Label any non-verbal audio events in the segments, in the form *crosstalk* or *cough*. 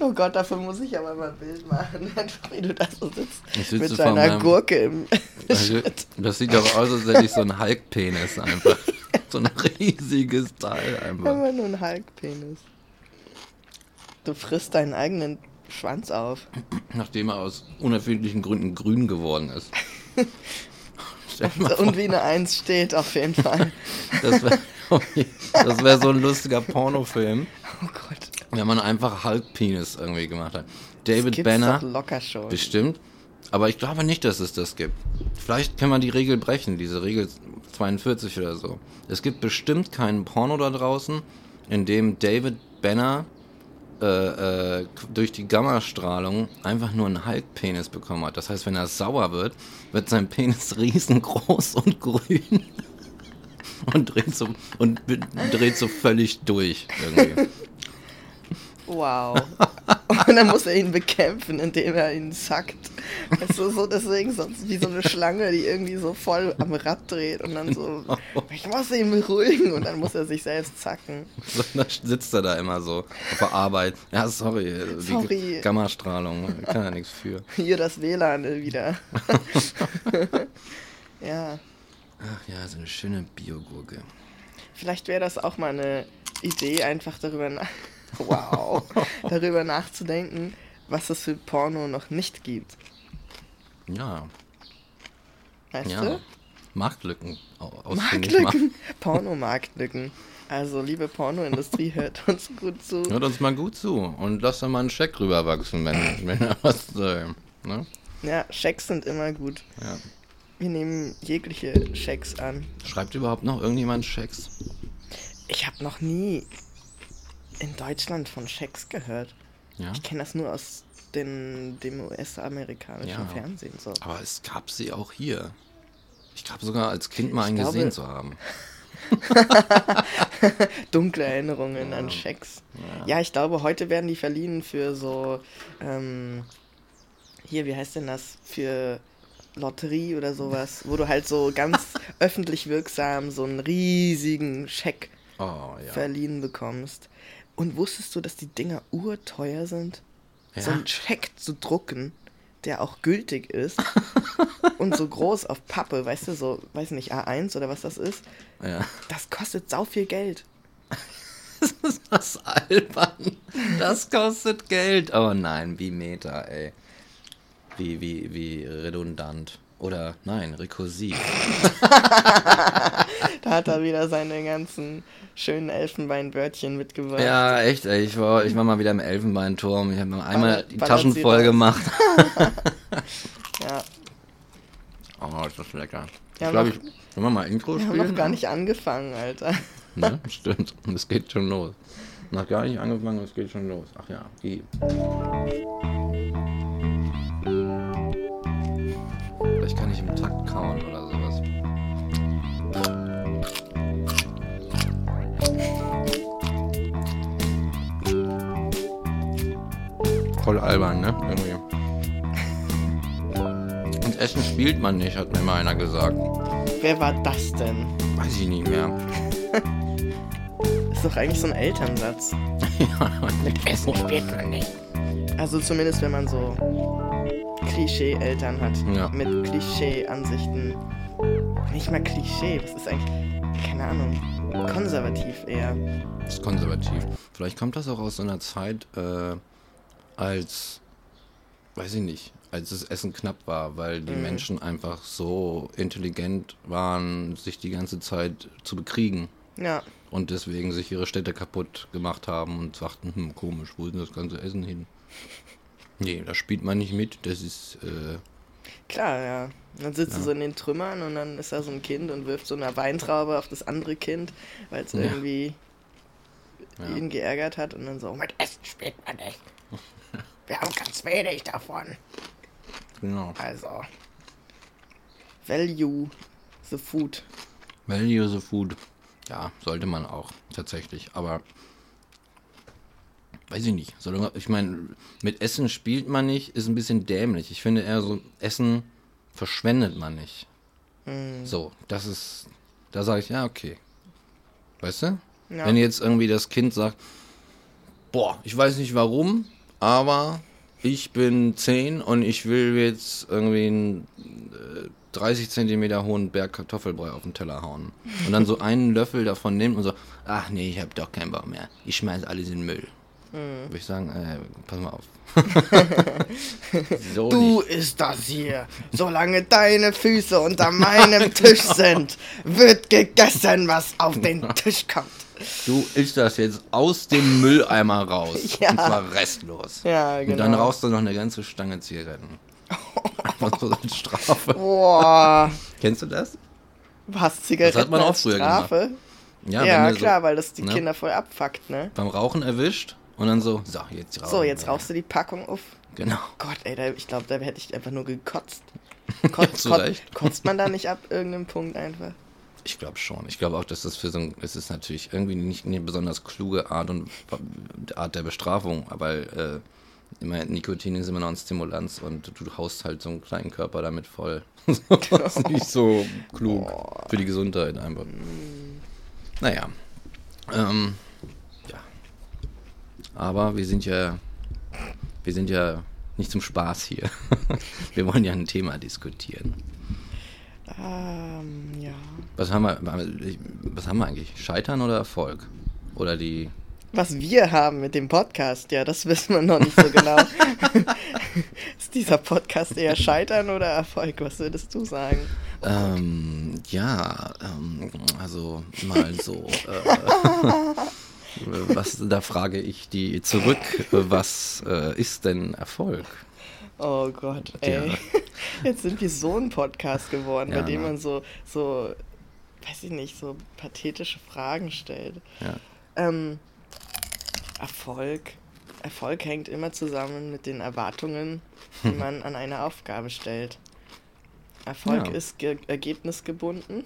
Oh Gott, dafür muss ich aber mal ein Bild machen. *laughs* Einfach wie du da so sitzt. Ich sitze mit deiner meinem- Gurke im *laughs* Also, das sieht doch aus, als hätte ich so einen Hulk-Penis einfach. *laughs* So ein riesiges Teil einfach. Immer nur ein Hulk-Penis. Du frisst deinen eigenen Schwanz auf. Nachdem er aus unerfindlichen Gründen grün geworden ist. Vor, Und wie eine Eins steht, auf jeden Fall. das wäre das wär so ein lustiger Pornofilm, Oh Gott. wenn man einfach Hulk-Penis irgendwie gemacht hat. David Gibt's Banner, doch locker schon. bestimmt. Aber ich glaube nicht, dass es das gibt. Vielleicht kann man die Regel brechen, diese Regel 42 oder so. Es gibt bestimmt keinen Porno da draußen, in dem David Banner äh, äh, durch die Gammastrahlung einfach nur einen Hulk-Penis bekommen hat. Das heißt, wenn er sauer wird, wird sein Penis *laughs* riesengroß und grün *laughs* und dreht so, und dreht so völlig durch irgendwie. Wow. *laughs* Und dann muss er ihn bekämpfen, indem er ihn sackt. Weißt du, so deswegen sonst wie so eine Schlange, die irgendwie so voll am Rad dreht und dann so, ich muss ihn beruhigen und dann muss er sich selbst zacken. So, da sitzt er da immer so auf der Arbeit. Ja, sorry, die Sorry. Gammastrahlung, kann er nichts für. Hier das WLAN wieder. *laughs* ja, Ach ja, so eine schöne Biogurke. vielleicht wäre das auch mal eine Idee, einfach darüber, nach *laughs* wow, *laughs* darüber nachzudenken, was es für Porno noch nicht gibt. Ja, Weißt ja. du? Marktlücken. Marktlücken. *laughs* Pornomarktlücken. Also, liebe Pornoindustrie, hört uns gut zu. Hört uns mal gut zu und lasst da mal einen Scheck rüberwachsen, wenn, wenn er was äh, ne? Ja, Schecks sind immer gut. ja. Wir nehmen jegliche Schecks an. Schreibt überhaupt noch irgendjemand Schecks? Ich habe noch nie in Deutschland von Schecks gehört. Ja. Ich kenne das nur aus den, dem US-amerikanischen Ja. Fernsehen. So. Aber es gab sie auch hier. Ich glaube sogar als Kind mal einen glaube- gesehen zu haben. *laughs* Dunkle Erinnerungen an Schecks. Ja. ich glaube, heute werden die verliehen für so, ähm, hier, wie heißt denn das? Für Lotterie oder sowas, wo du halt so ganz *laughs* öffentlich wirksam so einen riesigen Scheck Oh ja. verliehen bekommst. Und wusstest du, dass die Dinger urteuer sind? So Ja. einen Scheck zu drucken, der auch gültig ist *laughs* und so groß auf Pappe, weißt du, so, weiß nicht, A1 oder was das ist, ja. das kostet sau viel Geld. *laughs* Das ist das albern. Das kostet Geld. Oh nein, wie Meta, ey. Wie, wie, wie redundant. Oder nein, rekursiv. *laughs* Da hat er wieder seine ganzen schönen Elfenbeinwörtchen mitgebracht. Ja, echt, ey. Ich war, ich war mal wieder im Elfenbeinturm. Ich habe mir einmal Ballert- die Taschen voll gemacht. *laughs* *laughs* ja. Oh, ist das lecker. Ja, ich glaube, ich. Wollen wir mal Intro Wir spielen? haben noch gar nicht angefangen, Alter. Ne? Stimmt. Und es geht schon los. Noch gar nicht angefangen, es geht schon los. Ach ja, die. Vielleicht kann ich im Takt kauen oder sowas. Voll albern, ne? Irgendwie. Und Essen spielt man nicht, hat mir mal einer gesagt. Wer war das denn? Weiß ich nicht mehr. *laughs* Ist doch eigentlich so ein Elternsatz. *laughs* Mit Essen spielt man nicht. Also zumindest, wenn man so Klischee-Eltern hat. Ja. Mit Klischee-Ansichten. Nicht mal Klischee, was ist eigentlich? Keine Ahnung. Konservativ eher. Das ist konservativ. Vielleicht kommt das auch aus so einer Zeit, äh, als, weiß ich nicht, als das Essen knapp war, weil die Menschen einfach so intelligent waren, sich die ganze Zeit zu bekriegen Ja. und deswegen sich ihre Städte kaputt gemacht haben und sagten, hm, komisch, wo ist denn das ganze Essen hin? Nee, da spielt man nicht mit, das ist, äh, Klar, ja. Dann sitzt du so in den Trümmern und dann ist da so ein Kind und wirft so eine Weintraube auf das andere Kind, weil es Ja. irgendwie Ja. ihn geärgert hat und dann so, mit Essen spielt man nicht. Wir haben ganz wenig davon. genau. Also, value the food. Value the food. Ja, sollte man auch, tatsächlich. Aber weiß ich nicht. Solange, ich meine, mit Essen spielt man nicht, ist ein bisschen dämlich. Ich finde eher so, Essen verschwendet man nicht. So, das ist, da sage ich, ja, okay. Weißt du? Ja. Wenn jetzt irgendwie das Kind sagt, boah, ich weiß nicht warum, aber ich bin 10 und ich will jetzt irgendwie einen äh, 30 Zentimeter hohen Berg Kartoffelbrei auf den Teller hauen. Und dann so einen Löffel davon nehmen und so, ach nee, ich hab doch keinen Bock mehr. Ich schmeiß alles in den Müll. Mhm. Würde ich sagen, äh, pass mal auf. *laughs* so Du nicht. ist das hier. Solange deine Füße unter meinem Tisch *laughs* sind, wird gegessen, was auf den *laughs* Tisch kommt. Du isst das jetzt aus dem Mülleimer raus. Ja. Und zwar restlos. Ja, Und dann genau. rauchst du noch eine ganze Stange Zigaretten. Einfach so als Strafe. Boah. Kennst du das? Was, Zigaretten Das hat man auch früher Strafe? Ja, Ja, du klar, so weil das die ne? Kinder voll abfuckt, ne? beim Rauchen erwischt und dann so, so, jetzt rauchen. So, jetzt rauchst du die Packung auf. Genau. Gott, ey, da, ich glaube, da hätte ich einfach nur gekotzt. Ja, Kotzt, zu kot, *laughs* kotzt man da nicht ab irgendeinem Punkt einfach? Ich glaube schon. Ich glaube auch, dass das für so ein, es ist natürlich irgendwie nicht eine besonders kluge Art und Art der Bestrafung, aber äh, immer Nikotin ist immer noch ein Stimulanz und du haust halt so einen kleinen Körper damit voll. *laughs* das ist nicht so *laughs* klug für die Gesundheit einfach. Naja. Ähm, ja. Aber wir sind ja, wir sind ja nicht zum Spaß hier. *laughs* wir wollen ja ein Thema diskutieren. Ähm, ja. Was haben wir, was haben wir eigentlich? Scheitern oder Erfolg? Oder die. Was wir haben mit dem Podcast, ja, das wissen wir noch nicht so genau. *laughs* *laughs* ist dieser Podcast eher Scheitern oder Erfolg? Was würdest du sagen? Ähm, ja, ähm, also mal so. Äh, was, da frage ich die zurück, was äh, ist denn Erfolg? Oh Gott, ey. Ja. *laughs* Jetzt sind wir so ein Podcast geworden, Ja, bei dem ne? man so, so, weiß ich nicht, so pathetische Fragen stellt. Ja. Ähm, Erfolg. Erfolg hängt immer zusammen mit den Erwartungen, die *laughs* man an eine Aufgabe stellt. Erfolg ist ge ergebnisgebunden.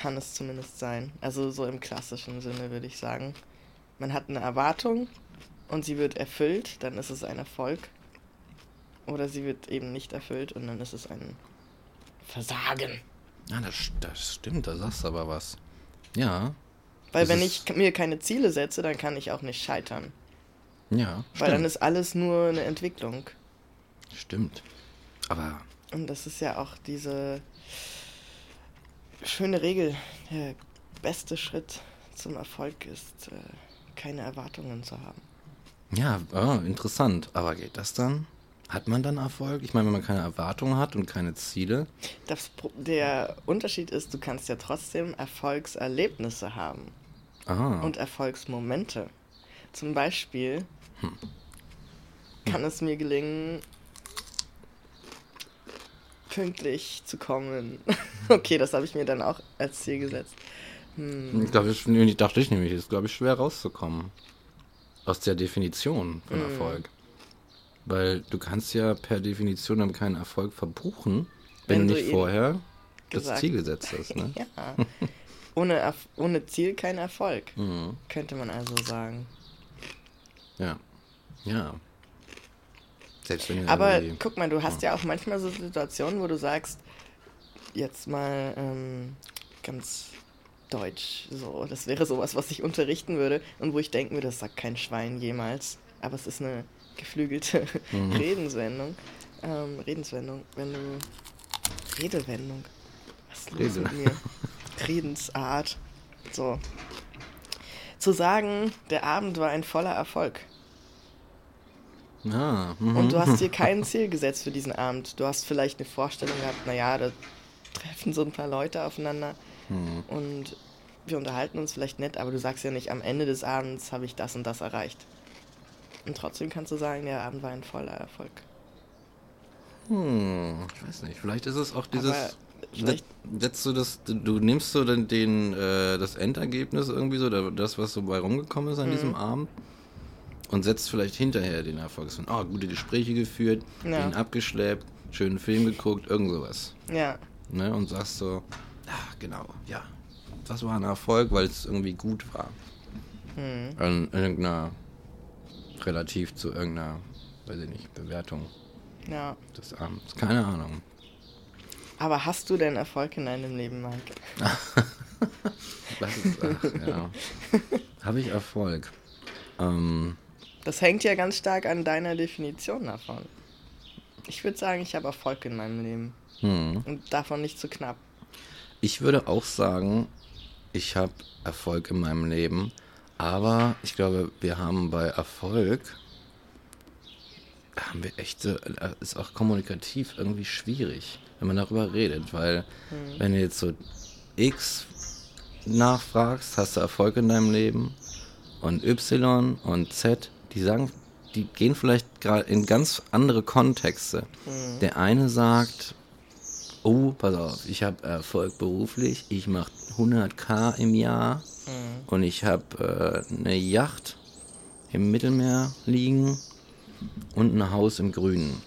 Kann es zumindest sein. Also so im klassischen Sinne würde ich sagen. Man hat eine Erwartung und sie wird erfüllt, dann ist es ein Erfolg. Oder sie wird eben nicht erfüllt und dann ist es ein Versagen. Ja, das, das stimmt, da sagst du aber was. Ja, Weil wenn ich mir keine Ziele setze, dann kann ich auch nicht scheitern. ja, Weil dann stimmt. ist alles nur eine Entwicklung. Stimmt. Aber Und das ist ja auch diese schöne Regel. Der beste Schritt zum Erfolg ist, äh, keine Erwartungen zu haben. ja, ah, interessant. Aber geht das dann? Hat man dann Erfolg? Ich meine, wenn man keine Erwartungen hat und keine Ziele. Das, der Unterschied ist, du kannst ja trotzdem Erfolgserlebnisse haben Ah, und Erfolgsmomente. Zum Beispiel kann es mir gelingen, pünktlich zu kommen. *laughs* okay, das habe ich mir dann auch als Ziel gesetzt. Hm. Ich glaube, ich, dachte ich nämlich, ist, glaube ich, schwer rauszukommen. Aus der Definition von Mhm. Erfolg. Weil du kannst ja per Definition dann keinen Erfolg verbuchen, wenn, Wenn nicht vorher das gesagt- Ziel gesetzt hast. Ne? *laughs* Ja. Ohne, Erf ohne Ziel kein Erfolg, Mhm. könnte man also sagen. Ja. Ja. Selbst wenn Aber guck mal, du hast ja auch manchmal so Situationen, wo du sagst, jetzt mal ähm, ganz deutsch, so, das wäre sowas, was ich unterrichten würde und wo ich denken würde, das sagt kein Schwein jemals. Aber es ist eine geflügelte *laughs* Mhm. Redenswendung. Ähm, Redenswendung, wenn du. Redewendung. Was ist los Rede. mit mir? *laughs* Redensart. So. Zu sagen, der Abend war ein voller Erfolg. Ah, mhm. Und du hast dir kein Ziel gesetzt für diesen Abend. Du hast vielleicht eine Vorstellung gehabt, naja, da treffen so ein paar Leute aufeinander Mhm. und wir unterhalten uns vielleicht nett, aber du sagst ja nicht, am Ende des Abends habe ich das und das erreicht. Und trotzdem kannst du sagen, der Abend war ein voller Erfolg. Hm, ich weiß nicht. Vielleicht ist es auch dieses. Vielleicht- Setzt du das, du- nimmst so den, den äh, das Endergebnis irgendwie so, das, was so bei rumgekommen ist an Mhm. diesem Abend, und setzt vielleicht hinterher den Erfolg. So, oh, gute Gespräche geführt, Ja. ihn abgeschleppt, schönen Film geguckt, irgend sowas. Ja, Ne? Und sagst so, ach genau, ja, das war ein Erfolg, weil es irgendwie gut war. hm. An irgendeiner, relativ zu irgendeiner, weiß ich nicht, Bewertung ja. des Abends. Keine Ahnung. Aber hast du denn Erfolg in deinem Leben, Mike? *laughs* Was ist, ach, ja. *laughs* Habe ich Erfolg? Ähm, Das hängt ja ganz stark an deiner Definition davon. Ich würde sagen, ich habe Erfolg in meinem Leben. Hm. Und davon nicht zu knapp. Ich würde auch sagen, ich habe Erfolg in meinem Leben, aber ich glaube, wir haben bei Erfolg, haben wir echt, so, äh, ist auch kommunikativ irgendwie schwierig, wenn man darüber redet, weil wenn du jetzt so X nachfragst, hast du Erfolg in deinem Leben und Y und Z, die sagen, die gehen vielleicht gerade in ganz andere Kontexte. Der eine sagt, oh, pass auf, ich habe Erfolg beruflich, ich mache 100k im Jahr und ich habe äh, eine Yacht im Mittelmeer liegen und ein Haus im Grünen.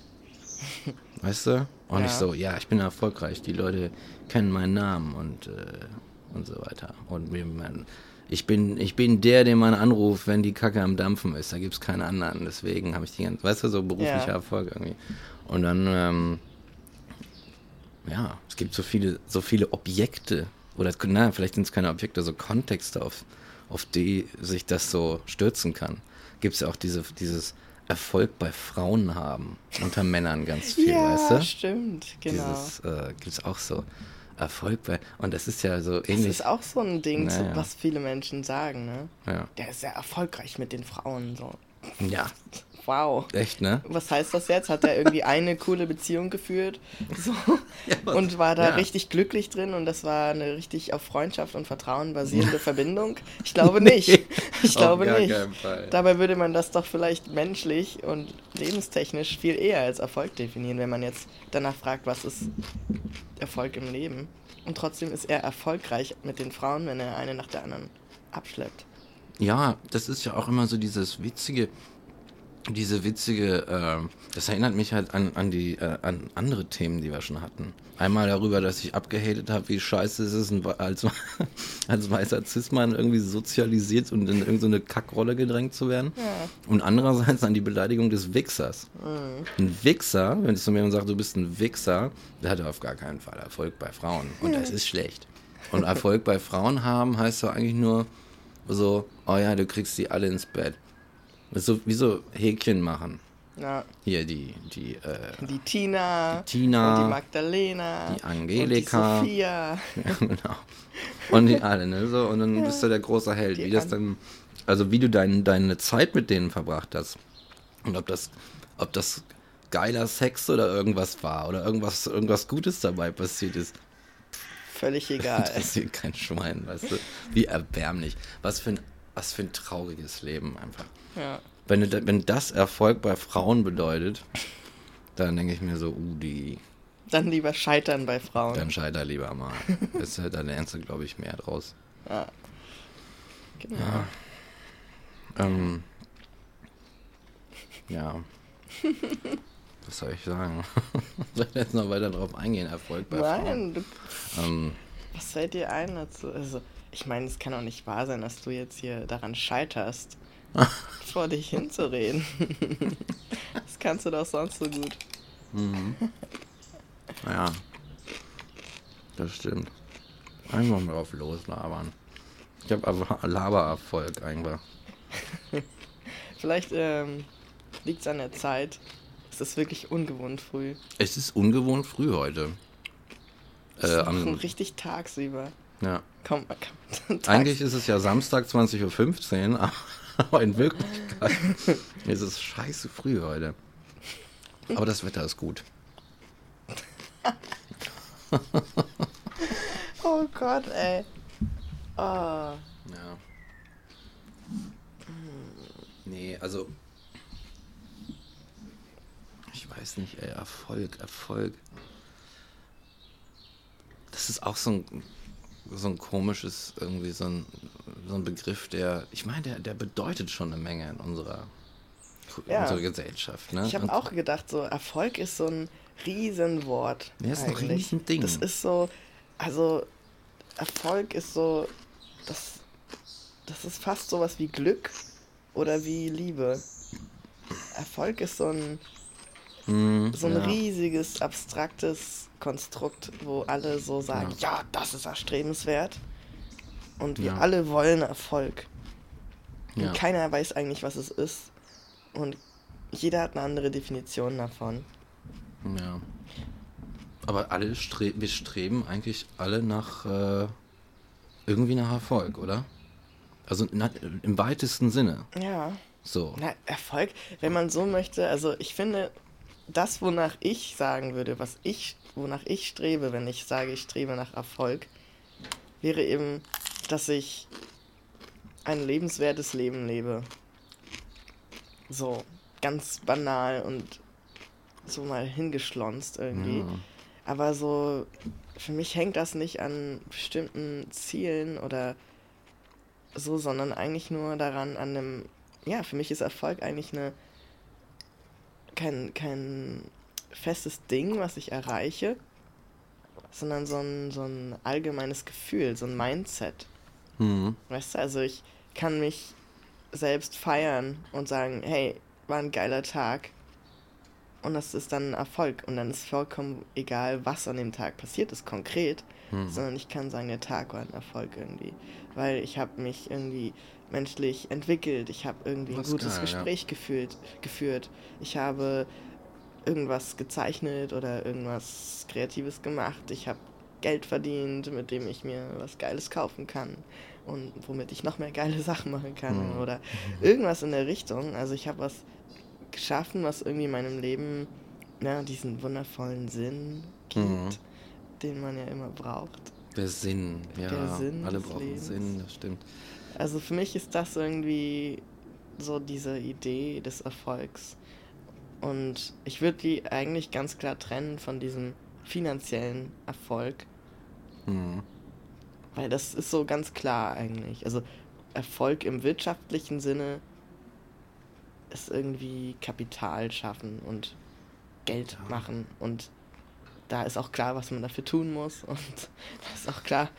*laughs* Weißt du? Und Ja. ich so, ja, ich bin erfolgreich, die Leute kennen meinen Namen und, äh, und so weiter. Und man, ich, bin, ich bin der, den man anruft, wenn die Kacke am Dampfen ist. Da gibt es keinen anderen. Deswegen habe ich die ganze, weißt du, so beruflicher Ja. Erfolg irgendwie. Und dann, ähm, ja, es gibt so viele, so viele Objekte, oder na, vielleicht sind es keine Objekte, so Kontexte, auf, auf die sich das so stürzen kann. Gibt es ja auch diese, dieses Erfolg bei Frauen haben, unter Männern ganz viel, ja, weißt du? stimmt, genau. Dieses äh, gibt es auch so. Erfolg bei, und das ist ja so das ähnlich. ist auch so ein Ding, so, Naja. was viele Menschen sagen, ne? ja. Der ist sehr erfolgreich mit den Frauen, so. ja, *laughs* Wow. echt, ne? Was heißt das jetzt? Hat er irgendwie *laughs* eine coole Beziehung geführt *laughs* so, was- und war da ja. richtig glücklich drin und das war eine richtig auf Freundschaft und Vertrauen basierende Verbindung? Ich glaube *laughs* nicht. Ich auf glaube nicht. Dabei würde man das doch vielleicht menschlich und lebenstechnisch viel eher als Erfolg definieren, wenn man jetzt danach fragt, was ist Erfolg im Leben. Und trotzdem ist er erfolgreich mit den Frauen, wenn er eine nach der anderen abschleppt. Ja, das ist ja auch immer so dieses witzige, diese witzige, äh, das erinnert mich halt an, an die, äh, an andere Themen, die wir schon hatten. Einmal darüber, dass ich abgehatet habe, wie scheiße es ist, als, *laughs* als weißer Cis-Mann irgendwie sozialisiert und in irgendeine Kackrolle gedrängt zu werden. Und andererseits an die Beleidigung des Wichsers. Ein Wichser, wenn ich zu mir sagt, du bist ein Wichser, der hat auf gar keinen Fall Erfolg bei Frauen. Und das ist schlecht. Und Erfolg bei Frauen haben heißt doch eigentlich nur so, oh ja, du kriegst die alle ins Bett. Das ist so, wie so Häkchen machen. Ja, Hier die, die, äh, die Tina, Die Tina, und die Magdalena, die Angelika. und die Sophia. *laughs* ja, genau. Und die alle, ne? So, und dann bist du der große Held. Die Wie das dann, also wie du dein, deine Zeit mit denen verbracht hast. Und ob das, ob das geiler Sex oder irgendwas war oder irgendwas, irgendwas Gutes dabei passiert ist. Völlig *laughs* egal. interessiert kein Schwein, weißt du? Wie erbärmlich. Was für ein, was für ein trauriges Leben einfach. Ja. Wenn, wenn das Erfolg bei Frauen bedeutet, dann denke ich mir so, uh, die, Dann lieber scheitern bei Frauen. dann scheiter lieber mal. Ist- da lernst du, glaube ich, mehr draus. Ja. Genau. Ähm, ja. Was soll ich sagen? *laughs* soll ich jetzt noch weiter drauf eingehen? Erfolg bei Frauen? Nein, du, Ähm, was fällt dir ein dazu? Also, ich meine, es kann auch nicht wahr sein, dass du jetzt hier daran scheiterst, *laughs* vor dich hinzureden. *laughs* das kannst du doch sonst so gut. ja. Das stimmt. Einfach mal drauf loslabern. Ich habe einfach Labererfolg einfach. *laughs* Vielleicht ähm, liegt es an der Zeit. Es ist wirklich ungewohnt früh. Es ist ungewohnt früh heute. Es Äh, ist am, noch richtig tagsüber. ja. Komm, komm. Tags Eigentlich ist es ja Samstag 20.15 Uhr, *laughs* aber in Wirklichkeit ist es scheiße früh heute. Aber das Wetter ist gut. *laughs* Oh Gott, ey. Oh. Ja. Nee, also. Ich weiß nicht, ey, Erfolg, Erfolg. Das ist auch so ein, so ein komisches, irgendwie so ein, so ein Begriff, der, ich meine, der, der bedeutet schon eine Menge in unserer, Ja. unserer Gesellschaft. Ne? Ich habe auch gedacht, so Erfolg ist so ein Riesenwort. Ja, ist ein eigentlich. Riesending. Das ist so, also Erfolg ist so, das, das ist fast sowas wie Glück oder wie Liebe. Erfolg ist so ein, Hm, so ein ja. riesiges, abstraktes Konstrukt, wo alle so sagen, ja, das ist erstrebenswert. Und wir Ja. alle wollen Erfolg. Ja. Und keiner weiß eigentlich, was es ist. Und jeder hat eine andere Definition davon. Ja. Aber alle stre wir streben eigentlich alle nach äh, irgendwie nach Erfolg, oder? Also na, im weitesten Sinne. Ja. So. Na, Erfolg, wenn man so möchte, also ich finde, das, wonach ich sagen würde, was ich, wonach ich strebe, wenn ich sage, ich strebe nach Erfolg, wäre eben, dass ich ein lebenswertes Leben lebe. So, ganz banal und so mal hingeschlonzt irgendwie. Ja. Aber so, für mich hängt das nicht an bestimmten Zielen oder so, sondern eigentlich nur daran, an einem, ja, für mich ist Erfolg eigentlich eine, kein, kein festes Ding, was ich erreiche, sondern so ein, so ein allgemeines Gefühl, so ein Mindset. Mhm. Weißt du, also ich kann mich selbst feiern und sagen, hey, war ein geiler Tag. Und das ist dann ein Erfolg. Und dann ist vollkommen egal, was an dem Tag passiert ist, konkret. Mhm. Sondern ich kann sagen, der Tag war ein Erfolg irgendwie. Weil ich habe mich irgendwie menschlich entwickelt. Ich habe irgendwie ein Das gutes ja. Gespräch gefühlt, geführt. Ich habe irgendwas gezeichnet oder irgendwas Kreatives gemacht. Ich habe Geld verdient, mit dem ich mir was Geiles kaufen kann und womit ich noch mehr geile *laughs* Sachen machen kann Mhm. oder irgendwas in der Richtung. Also ich habe was geschaffen, was irgendwie meinem Leben ja, diesen wundervollen Sinn gibt, Mhm. den man ja immer braucht. Der Sinn, ja. Der Sinn alle brauchen Lebens. Sinn, das stimmt. Also für mich ist das irgendwie so diese Idee des Erfolgs. Und ich würde die eigentlich ganz klar trennen von diesem finanziellen Erfolg, Mhm. weil das ist so ganz klar eigentlich. Also Erfolg im wirtschaftlichen Sinne ist irgendwie Kapital schaffen und Geld machen und da ist auch klar, was man dafür tun muss *laughs* und da ist auch klar,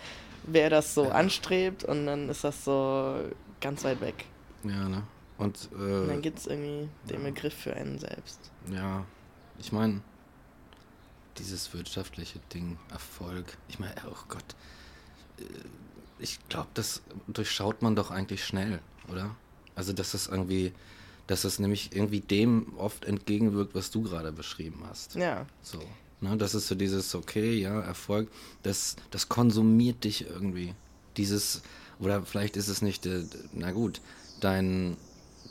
wer das so Ja. anstrebt und dann ist das so ganz weit weg. Ja, ne? Und, Und dann äh, gibt es irgendwie den. Begriff für einen selbst. ja, ich meine, dieses wirtschaftliche Ding, Erfolg, ich meine, oh Gott, äh, ich glaube, das durchschaut man doch eigentlich schnell, oder? Also, dass das irgendwie, dass das nämlich irgendwie dem oft entgegenwirkt, was du gerade beschrieben hast. Ja, So. Ne, das ist so dieses, okay, ja, Erfolg, das, das konsumiert dich irgendwie. Dieses, oder vielleicht ist es nicht, äh, na gut, dein,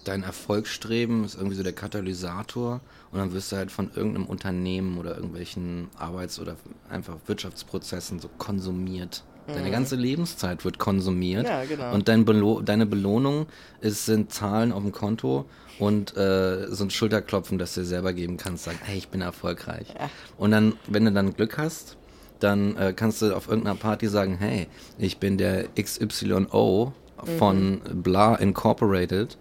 dein Erfolgsstreben ist irgendwie so der Katalysator und dann wirst du halt von irgendeinem Unternehmen oder irgendwelchen Arbeits- oder einfach Wirtschaftsprozessen so konsumiert. Deine Mhm. ganze Lebenszeit wird konsumiert. Ja, genau. Und dein Belo deine Belohnung ist, sind Zahlen auf dem Konto und äh, so ein Schulterklopfen, das du dir selber geben kannst, sagen, hey, ich bin erfolgreich. Ja. Und dann, wenn du dann Glück hast, dann äh, kannst du auf irgendeiner Party sagen, hey, ich bin der XYO von Bla Incorporated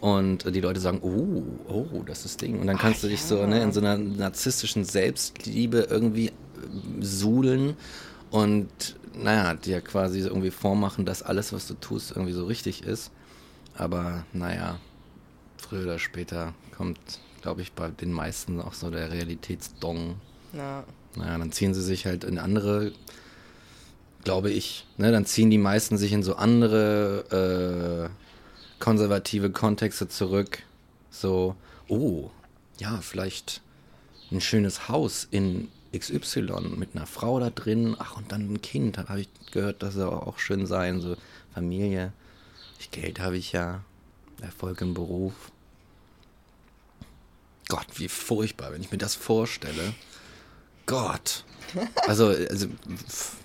und die Leute sagen, oh, oh, das ist Ding. Und dann kannst Ah, du dich so ja. ne, in so einer narzisstischen Selbstliebe irgendwie suhlen und naja, dir quasi irgendwie vormachen, dass alles, was du tust, irgendwie so richtig ist. Aber naja, früher oder später kommt, glaube ich, bei den meisten auch so der Realitätsdong. ja, Naja, dann ziehen sie sich halt in andere, glaube ich, ne, dann ziehen die meisten sich in so andere äh, konservative Kontexte zurück. So, oh, ja, vielleicht ein schönes Haus in XY mit einer Frau da drin. Ach, und dann ein Kind, habe ich gehört, das soll auch schön sein, so Familie. Ich, Geld habe ich ja, Erfolg im Beruf. Gott, wie furchtbar, wenn ich mir das vorstelle. Gott. Also, also pff,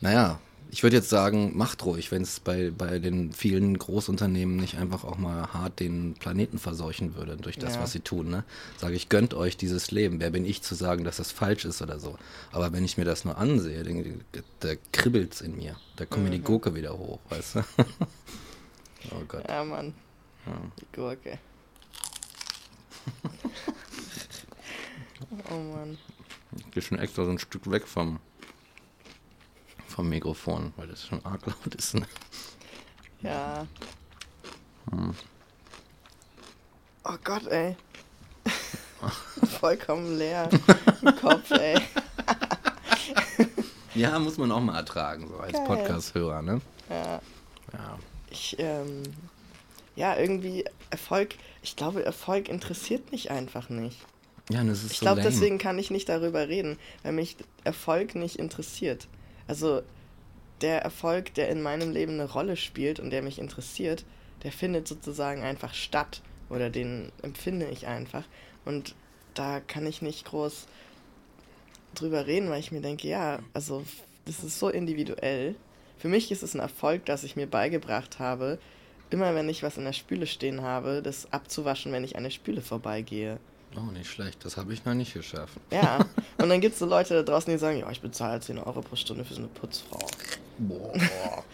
naja, ich würde jetzt sagen, macht ruhig, wenn es bei, bei den vielen Großunternehmen nicht einfach auch mal hart den Planeten verseuchen würde durch das, Ja. was sie tun. Ne? Sage ich, gönnt euch dieses Leben. Wer bin ich zu sagen, dass das falsch ist oder so? Aber wenn ich mir das nur ansehe, dann, da kribbelt's in mir. Da kommt mir die Gurke wieder hoch, weißt du? *laughs* oh Gott. ja, Mann. Ja. Die Gurke. *laughs* oh Mann. Ich gehe schon extra so ein Stück weg vom, vom Mikrofon, weil das schon arg laut ist. Ne? Ja. Hm. Oh Gott, ey. *laughs* Vollkommen leer im *laughs* Kopf, ey. *laughs* Ja, muss man auch mal ertragen, so als. Podcast-Hörer, ne? Ja. Ja. Ich, ähm, ja, irgendwie, Erfolg, ich glaube, Erfolg interessiert mich einfach nicht. Ja, es ist Ich so glaube, deswegen kann ich nicht darüber reden, weil mich Erfolg nicht interessiert. Also der Erfolg, der in meinem Leben eine Rolle spielt und der mich interessiert, der findet sozusagen einfach statt oder den empfinde ich einfach. Und da kann ich nicht groß drüber reden, weil ich mir denke, ja, also das ist so individuell. Für mich ist es ein Erfolg, dass ich mir beigebracht habe, immer wenn ich was in der Spüle stehen habe, das abzuwaschen, wenn ich an der Spüle vorbeigehe. Oh, nicht schlecht. Das habe ich noch nicht geschafft. Ja, und dann gibt es so Leute da draußen, die sagen, ja, ich bezahle 10 Euro pro Stunde für so eine Putzfrau. Boah.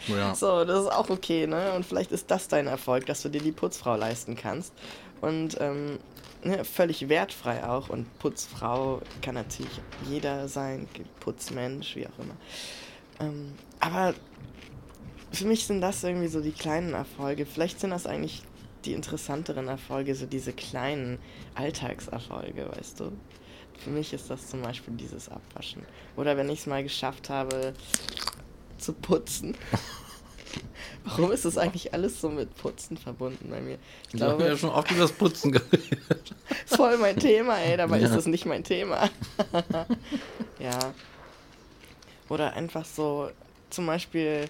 ja. So, das ist auch okay, ne? Und vielleicht ist das dein Erfolg, dass du dir die Putzfrau leisten kannst. Und ähm, ne, völlig wertfrei auch. Und Putzfrau kann natürlich jeder sein, Putzmensch, wie auch immer. Ähm, aber für mich sind das irgendwie so die kleinen Erfolge. Vielleicht sind das eigentlich die interessanteren Erfolge, so diese kleinen Alltagserfolge, weißt du? Für mich ist das zum Beispiel dieses Abwaschen. Oder wenn ich es mal geschafft habe, zu putzen. *laughs* Warum ist das eigentlich alles so mit Putzen verbunden bei mir? Ich Ich habe glaube, ja schon oft über das Putzen geredet. *laughs* ist voll mein Thema, ey, dabei Ja. ist das nicht mein Thema. *laughs* ja. Oder einfach so, zum Beispiel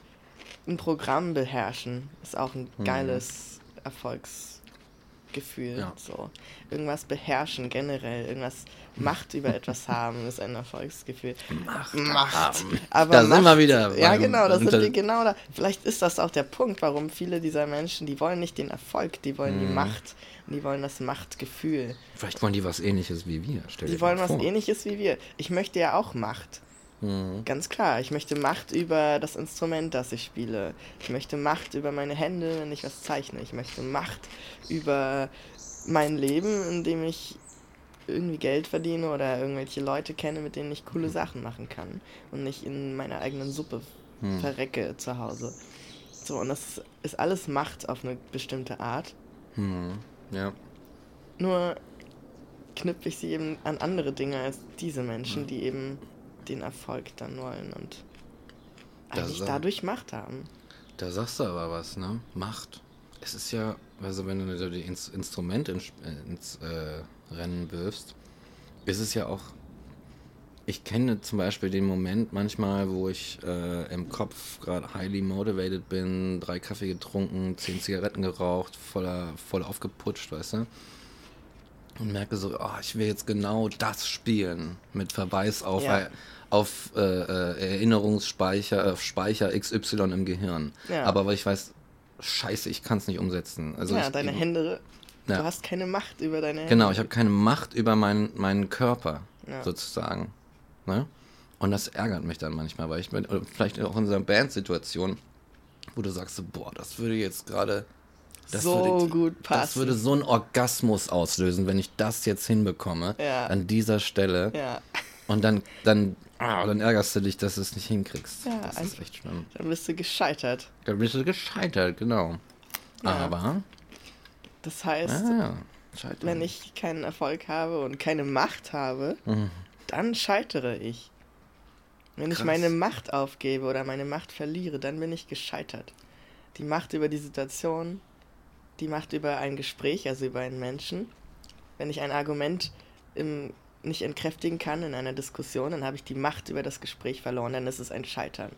ein Programm beherrschen, ist auch ein Mhm. geiles Erfolgsgefühl. Ja. So. Irgendwas beherrschen generell, irgendwas Macht über etwas haben, ist ein Erfolgsgefühl. Macht. Macht. Aber Da sind Macht, wir wieder Ja, genau, da sind wir genau da. Vielleicht ist das auch der Punkt, warum viele dieser Menschen, die wollen nicht den Erfolg, die wollen die Mhm. Macht. Und die wollen das Machtgefühl. Vielleicht wollen die was ähnliches wie wir. Stell Die wollen was vor. ähnliches wie wir. Ich möchte ja auch Macht. Mhm. Ganz klar. Ich möchte Macht über das Instrument, das ich spiele. Ich möchte Macht über meine Hände, wenn ich was zeichne. Ich möchte Macht über mein Leben, in dem ich irgendwie Geld verdiene oder irgendwelche Leute kenne, mit denen ich coole Sachen machen kann. Und nicht in meiner eigenen Suppe Hm. verrecke zu Hause. So, und das ist alles Macht auf eine bestimmte Art. Mhm. Ja. Nur knüpfe ich sie eben an andere Dinge als diese Menschen, die eben den Erfolg dann wollen und eigentlich ist- dadurch Macht haben. Da sagst du aber was, ne? Macht. Es ist ja, also wenn du die Ins Instrument ins, äh, ins äh, Rennen wirfst, ist es ja auch. Ich kenne zum Beispiel den Moment manchmal, wo ich äh, im Kopf gerade highly motivated bin, drei Kaffee getrunken, zehn Zigaretten geraucht, voller, voll aufgeputscht, weißt du? Und merke so, oh, ich will jetzt genau das spielen. Mit Verweis auf, Ja. Auf äh, äh, Erinnerungsspeicher, auf Speicher XY im Gehirn. Ja. Aber weil ich weiß, scheiße, ich kann es nicht umsetzen. Also ja, ich, deine Hände, Ja. du hast keine Macht über deine Hände. Genau, ich habe keine Macht über meinen, meinen Körper, Ja. sozusagen. Ne? Und das ärgert mich dann manchmal, weil ich bin, vielleicht auch in so einer Bandsituation, wo du sagst, boah, das würde jetzt gerade. das so würde, gut Das passen. würde so einen Orgasmus auslösen, wenn ich das jetzt hinbekomme, Ja. an dieser Stelle. ja, Und dann, dann, ah, dann ärgerst du dich, dass du es nicht hinkriegst. Ja, das ist einfach- echt schlimm. dann bist du gescheitert. Da bist du gescheitert, genau. Ja. Aber, Das heißt, ah, ja, wenn ich keinen Erfolg habe und keine Macht habe, Mhm. dann scheitere ich. Wenn ich Krass. meine Macht aufgebe oder meine Macht verliere, dann bin ich gescheitert. Die Macht über die Situation, die Macht über ein Gespräch, also über einen Menschen. Wenn ich ein Argument im, nicht entkräftigen kann in einer Diskussion, dann habe ich die Macht über das Gespräch verloren, dann ist es ein Scheitern.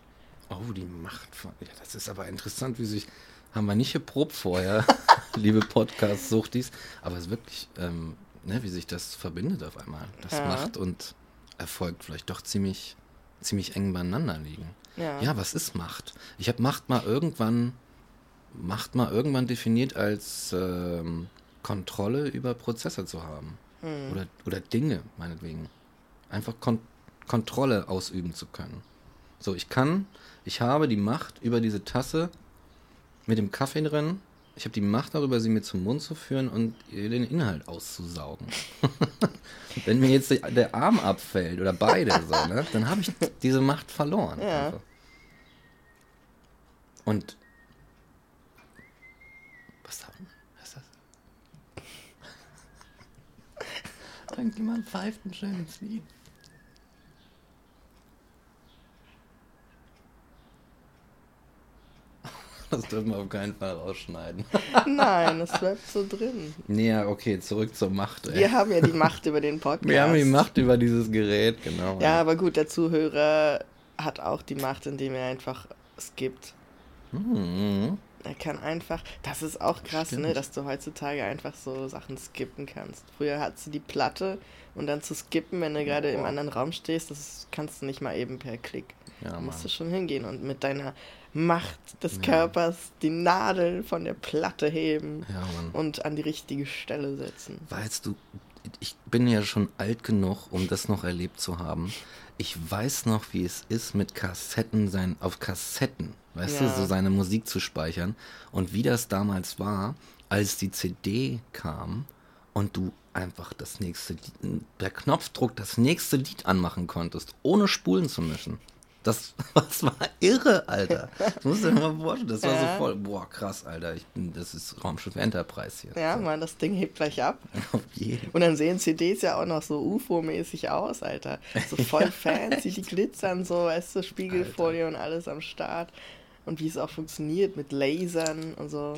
Oh, die Macht von. Ja, das ist aber interessant, wie sich. Haben wir nicht geprobt vorher, *laughs* liebe Podcast-Suchtis. Aber es ist wirklich, ähm, ne, wie sich das verbindet auf einmal. Dass Ja. Macht und Erfolg vielleicht doch ziemlich, ziemlich eng beieinander liegen. Ja. Ja, was ist Macht? Ich habe Macht mal irgendwann, Macht mal irgendwann definiert als ähm, Kontrolle über Prozesse zu haben. Hm. Oder, oder Dinge, meinetwegen. Einfach Kon Kontrolle ausüben zu können. So, ich kann, ich habe die Macht über diese Tasse mit dem Kaffee drin. Ich habe die Macht darüber, sie mir zum Mund zu führen und ihr den Inhalt auszusaugen. *laughs* Wenn mir jetzt der- Arm abfällt oder beide, so, ne, dann habe ich diese Macht verloren. Ja. Und was da? Was ist das? Irgendjemand pfeift ein schönes Lied. Das dürfen wir auf keinen Fall rausschneiden. *laughs* Nein, das bleibt so drin. Nee, ja, okay, zurück zur Macht. Ey. Wir haben ja die Macht über den Podcast. *laughs* Wir haben die Macht über dieses Gerät, genau. Ja, aber gut, der Zuhörer hat auch die Macht, indem er einfach skippt. Mhm. Er kann einfach, das ist auch krass, ne, Stimmt. ne, dass du heutzutage einfach so Sachen skippen kannst. Früher hattest du die Platte und dann zu skippen, wenn du gerade im anderen Raum stehst, das kannst du nicht mal eben per Klick. Ja, da musst du schon hingehen und mit deiner Macht des ja. Körpers die Nadel von der Platte heben ja, und an die richtige Stelle setzen. Weißt du, ich bin ja schon alt genug, um das noch erlebt zu haben. Ich weiß noch, wie es ist, mit Kassetten sein, auf Kassetten, weißt ja. du, so seine Musik zu speichern. Und wie das damals war, als die CD kam und du einfach das nächste, per Knopfdruck das nächste Lied anmachen konntest, ohne spulen zu müssen. Das, *laughs* das war irre, Alter. Das musst du dir mal vorstellen. Das war ja. so voll. Boah, krass, Alter. Ich bin, das ist Raumschiff Enterprise hier. Ja, so. man, das Ding hebt gleich ab. *laughs* Auf jeden. Und dann sehen CDs ja auch noch so UFO-mäßig aus, Alter. So *laughs* voll fancy, die glitzern so, weißt du, Spiegelfolie Alter. und alles am Start. Und wie es auch funktioniert mit Lasern und so.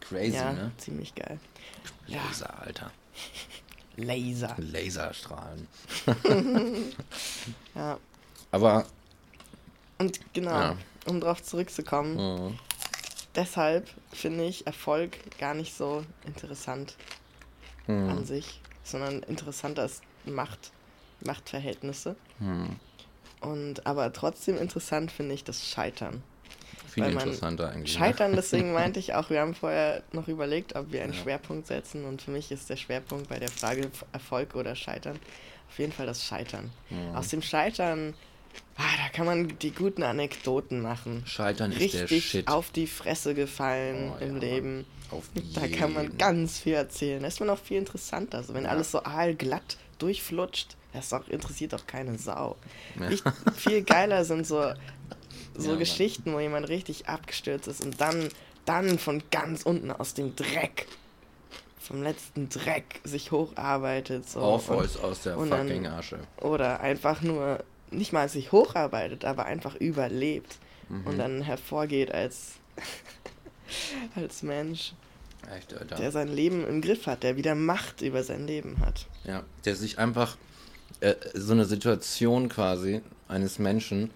Crazy, ja, ne? Ziemlich geil. Laser, ja. Alter. Laser. Laserstrahlen. ja. Aber und genau, ja. um darauf zurückzukommen, mhm. deshalb finde ich Erfolg gar nicht so interessant mhm. an sich, sondern interessanter ist Macht, Machtverhältnisse. Mhm. Und aber trotzdem interessant finde ich das Scheitern. Viel interessanter eigentlich. Ne? Scheitern, deswegen *laughs* meinte ich auch, wir haben vorher noch überlegt, ob wir einen ja. Schwerpunkt setzen. Und für mich ist der Schwerpunkt bei der Frage Erfolg oder Scheitern auf jeden Fall das Scheitern. Mhm. Aus dem Scheitern Ah, da kann man die guten Anekdoten machen. Scheitern Richtig ist der Shit. auf die Fresse gefallen oh, im ja. Leben. Auf da jeden. kann man ganz viel erzählen. Da ist man auch viel interessanter. Also wenn ja. alles so aalglatt durchflutscht, das auch, interessiert auch keine Sau. Ja. Ich, viel geiler sind so, *laughs* so Geschichten, wo jemand richtig abgestürzt ist und dann, dann von ganz unten aus dem Dreck vom letzten Dreck sich hocharbeitet. So. Aufholst aus der fucking Asche. Oder einfach nur nicht mal sich hocharbeitet, aber einfach überlebt mhm. und dann hervorgeht als, *laughs* als Mensch. Echt, Alter. Der sein Leben im Griff hat, der wieder Macht über sein Leben hat. Ja, der sich einfach äh, so eine Situation quasi eines Menschen,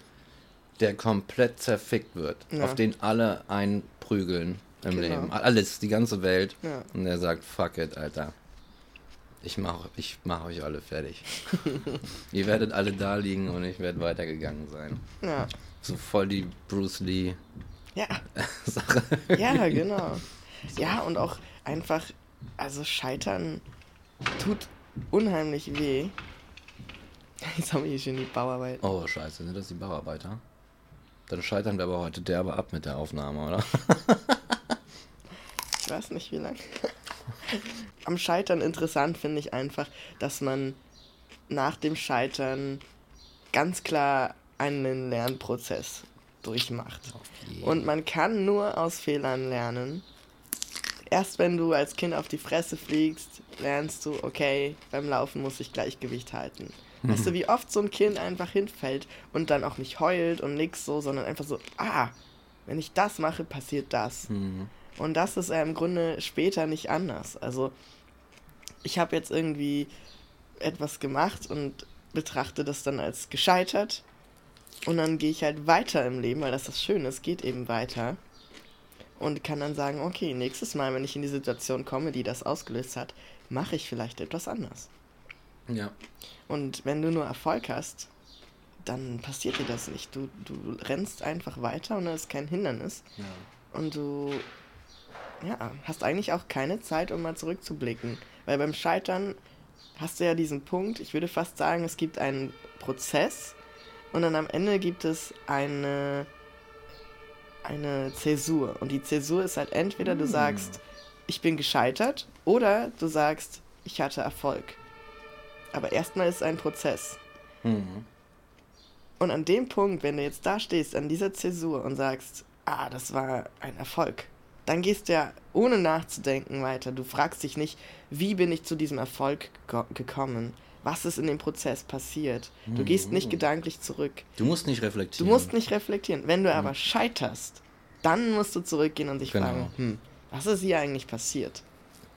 der komplett zerfickt wird, ja. auf den alle einprügeln im genau. Leben. Alles, die ganze Welt. Ja. Und er sagt, fuck it, Alter. Ich mache ich mach euch alle fertig. *laughs* Ihr werdet alle da liegen und ich werde weitergegangen sein. Ja. So voll die Bruce Lee ja. *laughs* Sache. Ja, genau. Ja, und auch einfach, also scheitern tut unheimlich weh. *laughs* Jetzt haben wir hier schon die Bauarbeit. Oh, scheiße, sind das die Bauarbeiter? Dann scheitern wir aber heute derbe ab mit der Aufnahme, oder? ich weiß nicht, wie lange *laughs* am Scheitern interessant finde ich einfach, dass man nach dem Scheitern ganz klar einen Lernprozess durchmacht. Und man kann nur aus Fehlern lernen. Erst wenn du als Kind auf die Fresse fliegst, lernst du, okay, beim Laufen muss ich Gleichgewicht halten. Mhm. Weißt du, wie oft so ein Kind einfach hinfällt und dann auch nicht heult und nix so, sondern einfach so, ah, wenn ich das mache, passiert das. Mhm. Und das ist ja im Grunde später nicht anders. Also ich habe jetzt irgendwie etwas gemacht und betrachte das dann als gescheitert. Und dann gehe ich halt weiter im Leben, weil das das Schöne ist, geht eben weiter. Und kann dann sagen, okay, nächstes Mal, wenn ich in die Situation komme, die das ausgelöst hat, mache ich vielleicht etwas anders. Ja. Und wenn du nur Erfolg hast, dann passiert dir das nicht. Du, du rennst einfach weiter und da ist kein Hindernis. Ja. Und du ja, hast eigentlich auch keine Zeit, um mal zurückzublicken. Weil beim Scheitern hast du ja diesen Punkt, ich würde fast sagen, es gibt einen Prozess und dann am Ende gibt es eine, eine Zäsur. Und die Zäsur ist halt entweder du hm. sagst, ich bin gescheitert oder du sagst, ich hatte Erfolg. Aber erstmal ist es ein Prozess. Mhm. Und an dem Punkt, wenn du jetzt da stehst, an dieser Zäsur und sagst, ah, das war ein Erfolg, dann gehst du ja ohne nachzudenken weiter. Du fragst dich nicht, wie bin ich zu diesem Erfolg gekommen? Was ist in dem Prozess passiert? Du mhm. gehst nicht gedanklich zurück. Du musst nicht reflektieren. Du musst nicht reflektieren. Wenn du mhm. aber scheiterst, dann musst du zurückgehen und dich Genau. fragen, hm, was ist hier eigentlich passiert?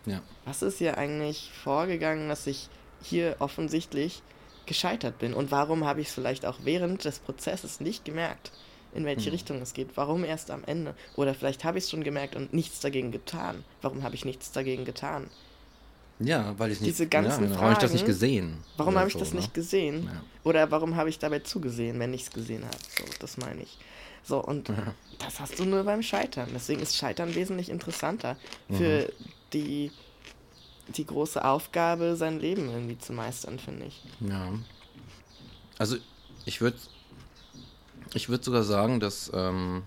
Ja. Was ist hier eigentlich vorgegangen, dass ich hier offensichtlich gescheitert bin? Und warum habe ich es vielleicht auch während des Prozesses nicht gemerkt, in welche Hm. Richtung es geht? Warum erst am Ende? Oder vielleicht habe ich es schon gemerkt und nichts dagegen getan. Warum habe ich nichts dagegen getan? Ja, weil ich nicht. Diese ganzen ja, warum habe ich das nicht Fragen, gesehen? Warum habe ich so, das ne? nicht gesehen? Ja. Oder warum habe ich dabei zugesehen, wenn ich es gesehen habe? So, das meine ich. So, und das hast du nur beim Scheitern. Deswegen ist Scheitern wesentlich interessanter für Mhm. die, die große Aufgabe, sein Leben irgendwie zu meistern, finde ich. Ja. Also ich würde ich würde sogar sagen, dass, ähm,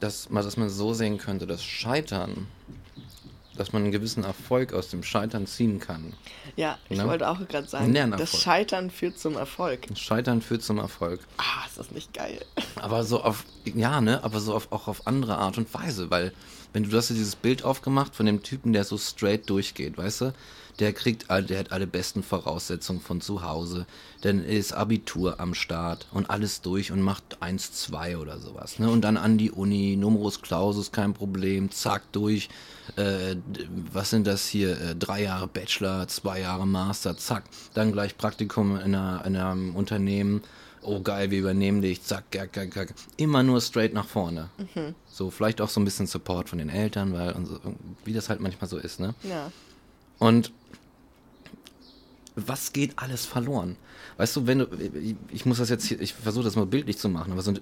dass, man, dass man so sehen könnte, dass Scheitern, dass man einen gewissen Erfolg aus dem Scheitern ziehen kann. Ja, ich Ne? wollte auch gerade sagen, das Scheitern führt zum Erfolg. Scheitern führt zum Erfolg. Ah, ist das nicht geil? *laughs* Aber so auf, ja, ne, aber so auf, auch auf andere Art und Weise, weil, wenn du, du hast ja dieses Bild aufgemacht von dem Typen, der so straight durchgeht, weißt du? Der kriegt, der hat alle besten Voraussetzungen von zu Hause, dann ist Abitur am Start und alles durch und macht 1, 2 oder sowas, ne? Und dann an die Uni, Numerus Clausus, kein Problem, zack, durch. Äh, was sind das hier? Äh, drei Jahre Bachelor, zwei Jahre Master, zack. Dann gleich Praktikum in, einer, in einem Unternehmen oh geil, wir übernehmen dich, zack, gack, gack, gack. Immer nur straight nach vorne. So, vielleicht auch so ein bisschen Support von den Eltern, weil, und so, wie das halt manchmal so ist, ne? Ja. Und was geht alles verloren? Weißt du, wenn du, ich muss das jetzt hier, ich versuche das mal bildlich zu machen, aber so,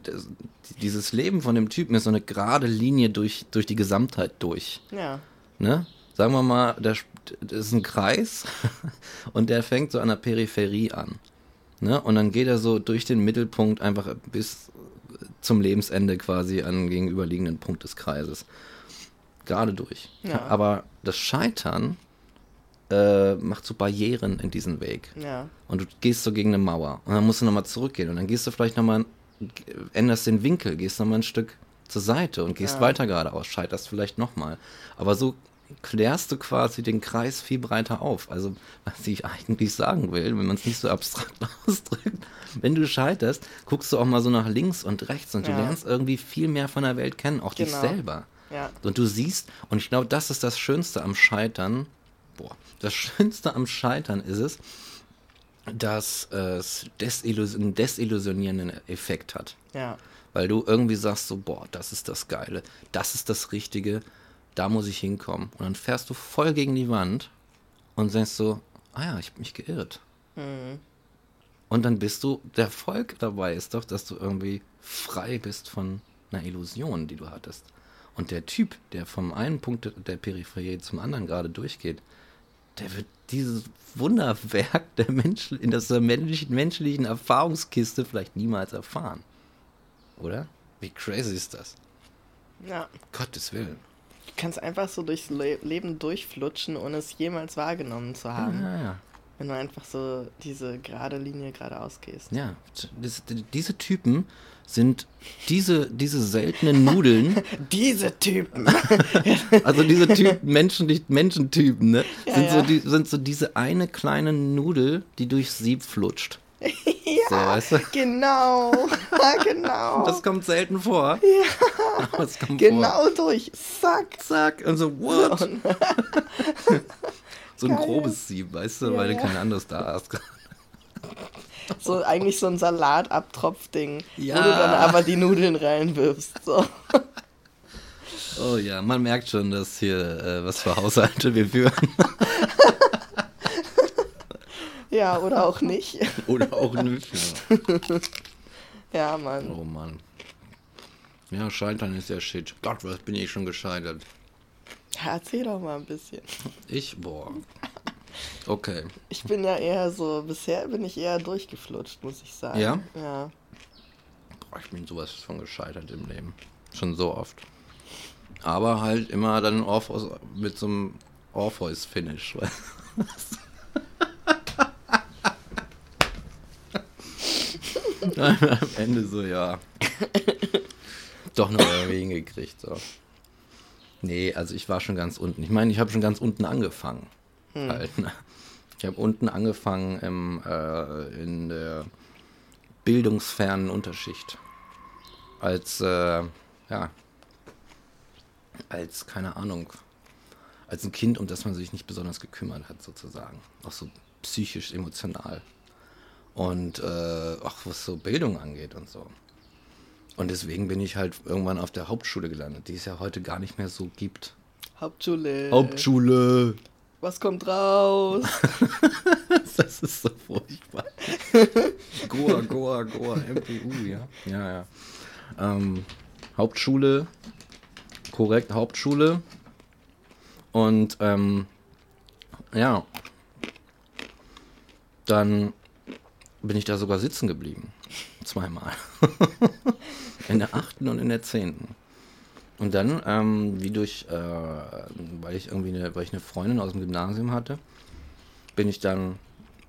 dieses Leben von dem Typen ist so eine gerade Linie durch, durch die Gesamtheit durch Ja. ne? Sagen wir mal, der, das ist ein Kreis *laughs* und der fängt so an der Peripherie an. Ne? Und dann geht er so durch den Mittelpunkt einfach bis zum Lebensende quasi an den gegenüberliegenden Punkt des Kreises. Gerade durch. Ja. Aber das Scheitern äh, macht so Barrieren in diesen Weg. Ja. Und du gehst so gegen eine Mauer. Und dann musst du nochmal zurückgehen. Und dann gehst du vielleicht nochmal, änderst den Winkel, gehst nochmal ein Stück zur Seite und gehst Ja. weiter geradeaus, scheiterst vielleicht nochmal. Aber so klärst du quasi den Kreis viel breiter auf. Also, was ich eigentlich sagen will, wenn man es nicht so abstrakt *laughs* ausdrückt, wenn du scheiterst, guckst du auch mal so nach links und rechts und du Ja. lernst irgendwie viel mehr von der Welt kennen, auch dich Genau. selber. Ja. Und du siehst, und ich glaube, das ist das Schönste am Scheitern. Boah, das Schönste am Scheitern ist es, dass es desillusion einen desillusionierenden Effekt hat. Ja. Weil du irgendwie sagst so, boah, das ist das Geile, das ist das Richtige, da muss ich hinkommen. Und dann fährst du voll gegen die Wand und denkst so, ah ja, ich habe mich geirrt. Und dann bist du, der Erfolg dabei ist doch, dass du irgendwie frei bist von einer Illusion, die du hattest. Und der Typ, der vom einen Punkt der Peripherie zum anderen gerade durchgeht, der wird dieses Wunderwerk der Mensch, in der menschlichen, menschlichen Erfahrungskiste vielleicht niemals erfahren. Oder? Wie crazy ist das? Ja. Gottes Willen. Du kannst einfach so durchs Le Leben durchflutschen, ohne es jemals wahrgenommen zu haben. Ja, ja. Wenn du einfach so diese gerade Linie geradeaus gehst. Ja, das, diese Typen sind diese, diese seltenen Nudeln, *laughs* Diese Typen! *laughs* also diese Typen, Menschen, nicht Menschentypen, ne? Ja, sind, ja. So die, sind so diese eine kleine Nudel, die durchs Sieb flutscht. *laughs* ja, So, weißt du? genau. Ja, genau. Das kommt selten vor. Ja. Aber es kommt vor. genau durch. Zack. Zack. Und so, what? Und, So ein Geil. grobes Sieb, weißt du, Ja, weil du ja. kein anderes da hast. *laughs* so eigentlich so ein Salatabtropfding, wo Ja. du dann aber die Nudeln reinwirfst. So. *laughs* Oh ja, man merkt schon, dass hier äh, was für Haushalte wir führen. *laughs* Ja, oder auch nicht. Oder auch nicht. Ja. Ja, Mann. Oh Mann. Ja, scheitern ist ja shit. Gott, was bin ich schon gescheitert. Ja, *laughs* erzähl doch mal ein bisschen. Ich, boah. Okay. Ich bin ja eher so, bisher bin ich eher durchgeflutscht, muss ich sagen. Ja? Ja. Boah, ich bin sowas von gescheitert im Leben. Schon so oft. Aber halt immer dann Orpheus, mit so einem Orpheus-Finish. *laughs* Am Ende so, ja. *laughs* Doch noch irgendwie hingekriegt. So. Nee, also ich war schon ganz unten. Ich meine, ich habe schon ganz unten angefangen. Halt, ne? Ich habe unten angefangen im, äh, in der bildungsfernen Unterschicht. als, äh, ja, als, keine Ahnung, als ein Kind, um das man sich nicht besonders gekümmert hat, sozusagen. Auch so psychisch, emotional. Und äh, auch was so Bildung angeht und so. Und deswegen bin ich halt irgendwann auf der Hauptschule gelandet, die es ja heute gar nicht mehr so gibt. Hauptschule. Hauptschule. Was kommt raus? *laughs* das ist so furchtbar. *laughs* Goa, Goa, Goa, MPU, ja. Ja, ja. Ähm, Hauptschule, korrekt, Hauptschule. Und ähm, ja, dann bin ich da sogar sitzen geblieben. Zweimal. *laughs* in der achten und in der zehnten. Und dann, ähm, wie durch, äh, weil ich irgendwie eine, weil ich eine Freundin aus dem Gymnasium hatte, bin ich dann,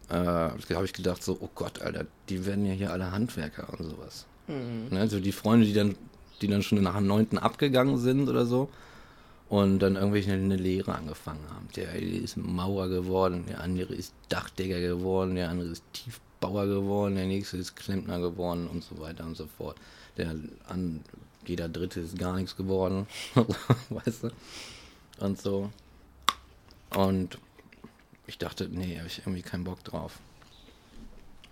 äh, habe ich gedacht so, oh Gott, Alter, die werden ja hier alle Handwerker und sowas. Mhm. Ne, also die Freunde, die dann, die dann schon nach dem neunten abgegangen sind oder so und dann irgendwelche eine Lehre angefangen haben. Der ist Maurer geworden, der andere ist Dachdecker geworden, der andere ist Tiefbauer geworden, der nächste ist Klempner geworden und so weiter und so fort. Der an, jeder Dritte ist gar nichts geworden, *laughs* weißt du? Und so. Und ich dachte, nee, habe ich irgendwie keinen Bock drauf.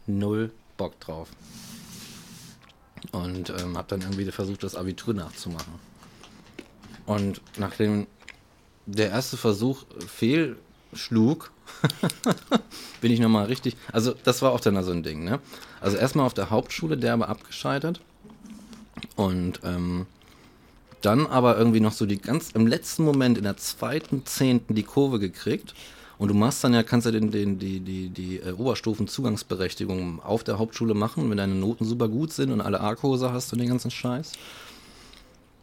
Null Bock drauf. Und ähm, habe dann irgendwie versucht, das Abitur nachzumachen. Und nachdem der erste Versuch fehlschlug, *laughs* bin ich nochmal richtig. Also, das war auch dann so ein Ding, ne? Also, erstmal auf der Hauptschule derbe abgescheitert. Und ähm, dann aber irgendwie noch so die ganz im letzten Moment in der zweiten Zehnten die Kurve gekriegt. Und du machst dann ja, kannst ja den, den, die, die, die äh, Oberstufenzugangsberechtigung auf der Hauptschule machen, wenn deine Noten super gut sind und alle A-Kurse hast und den ganzen Scheiß.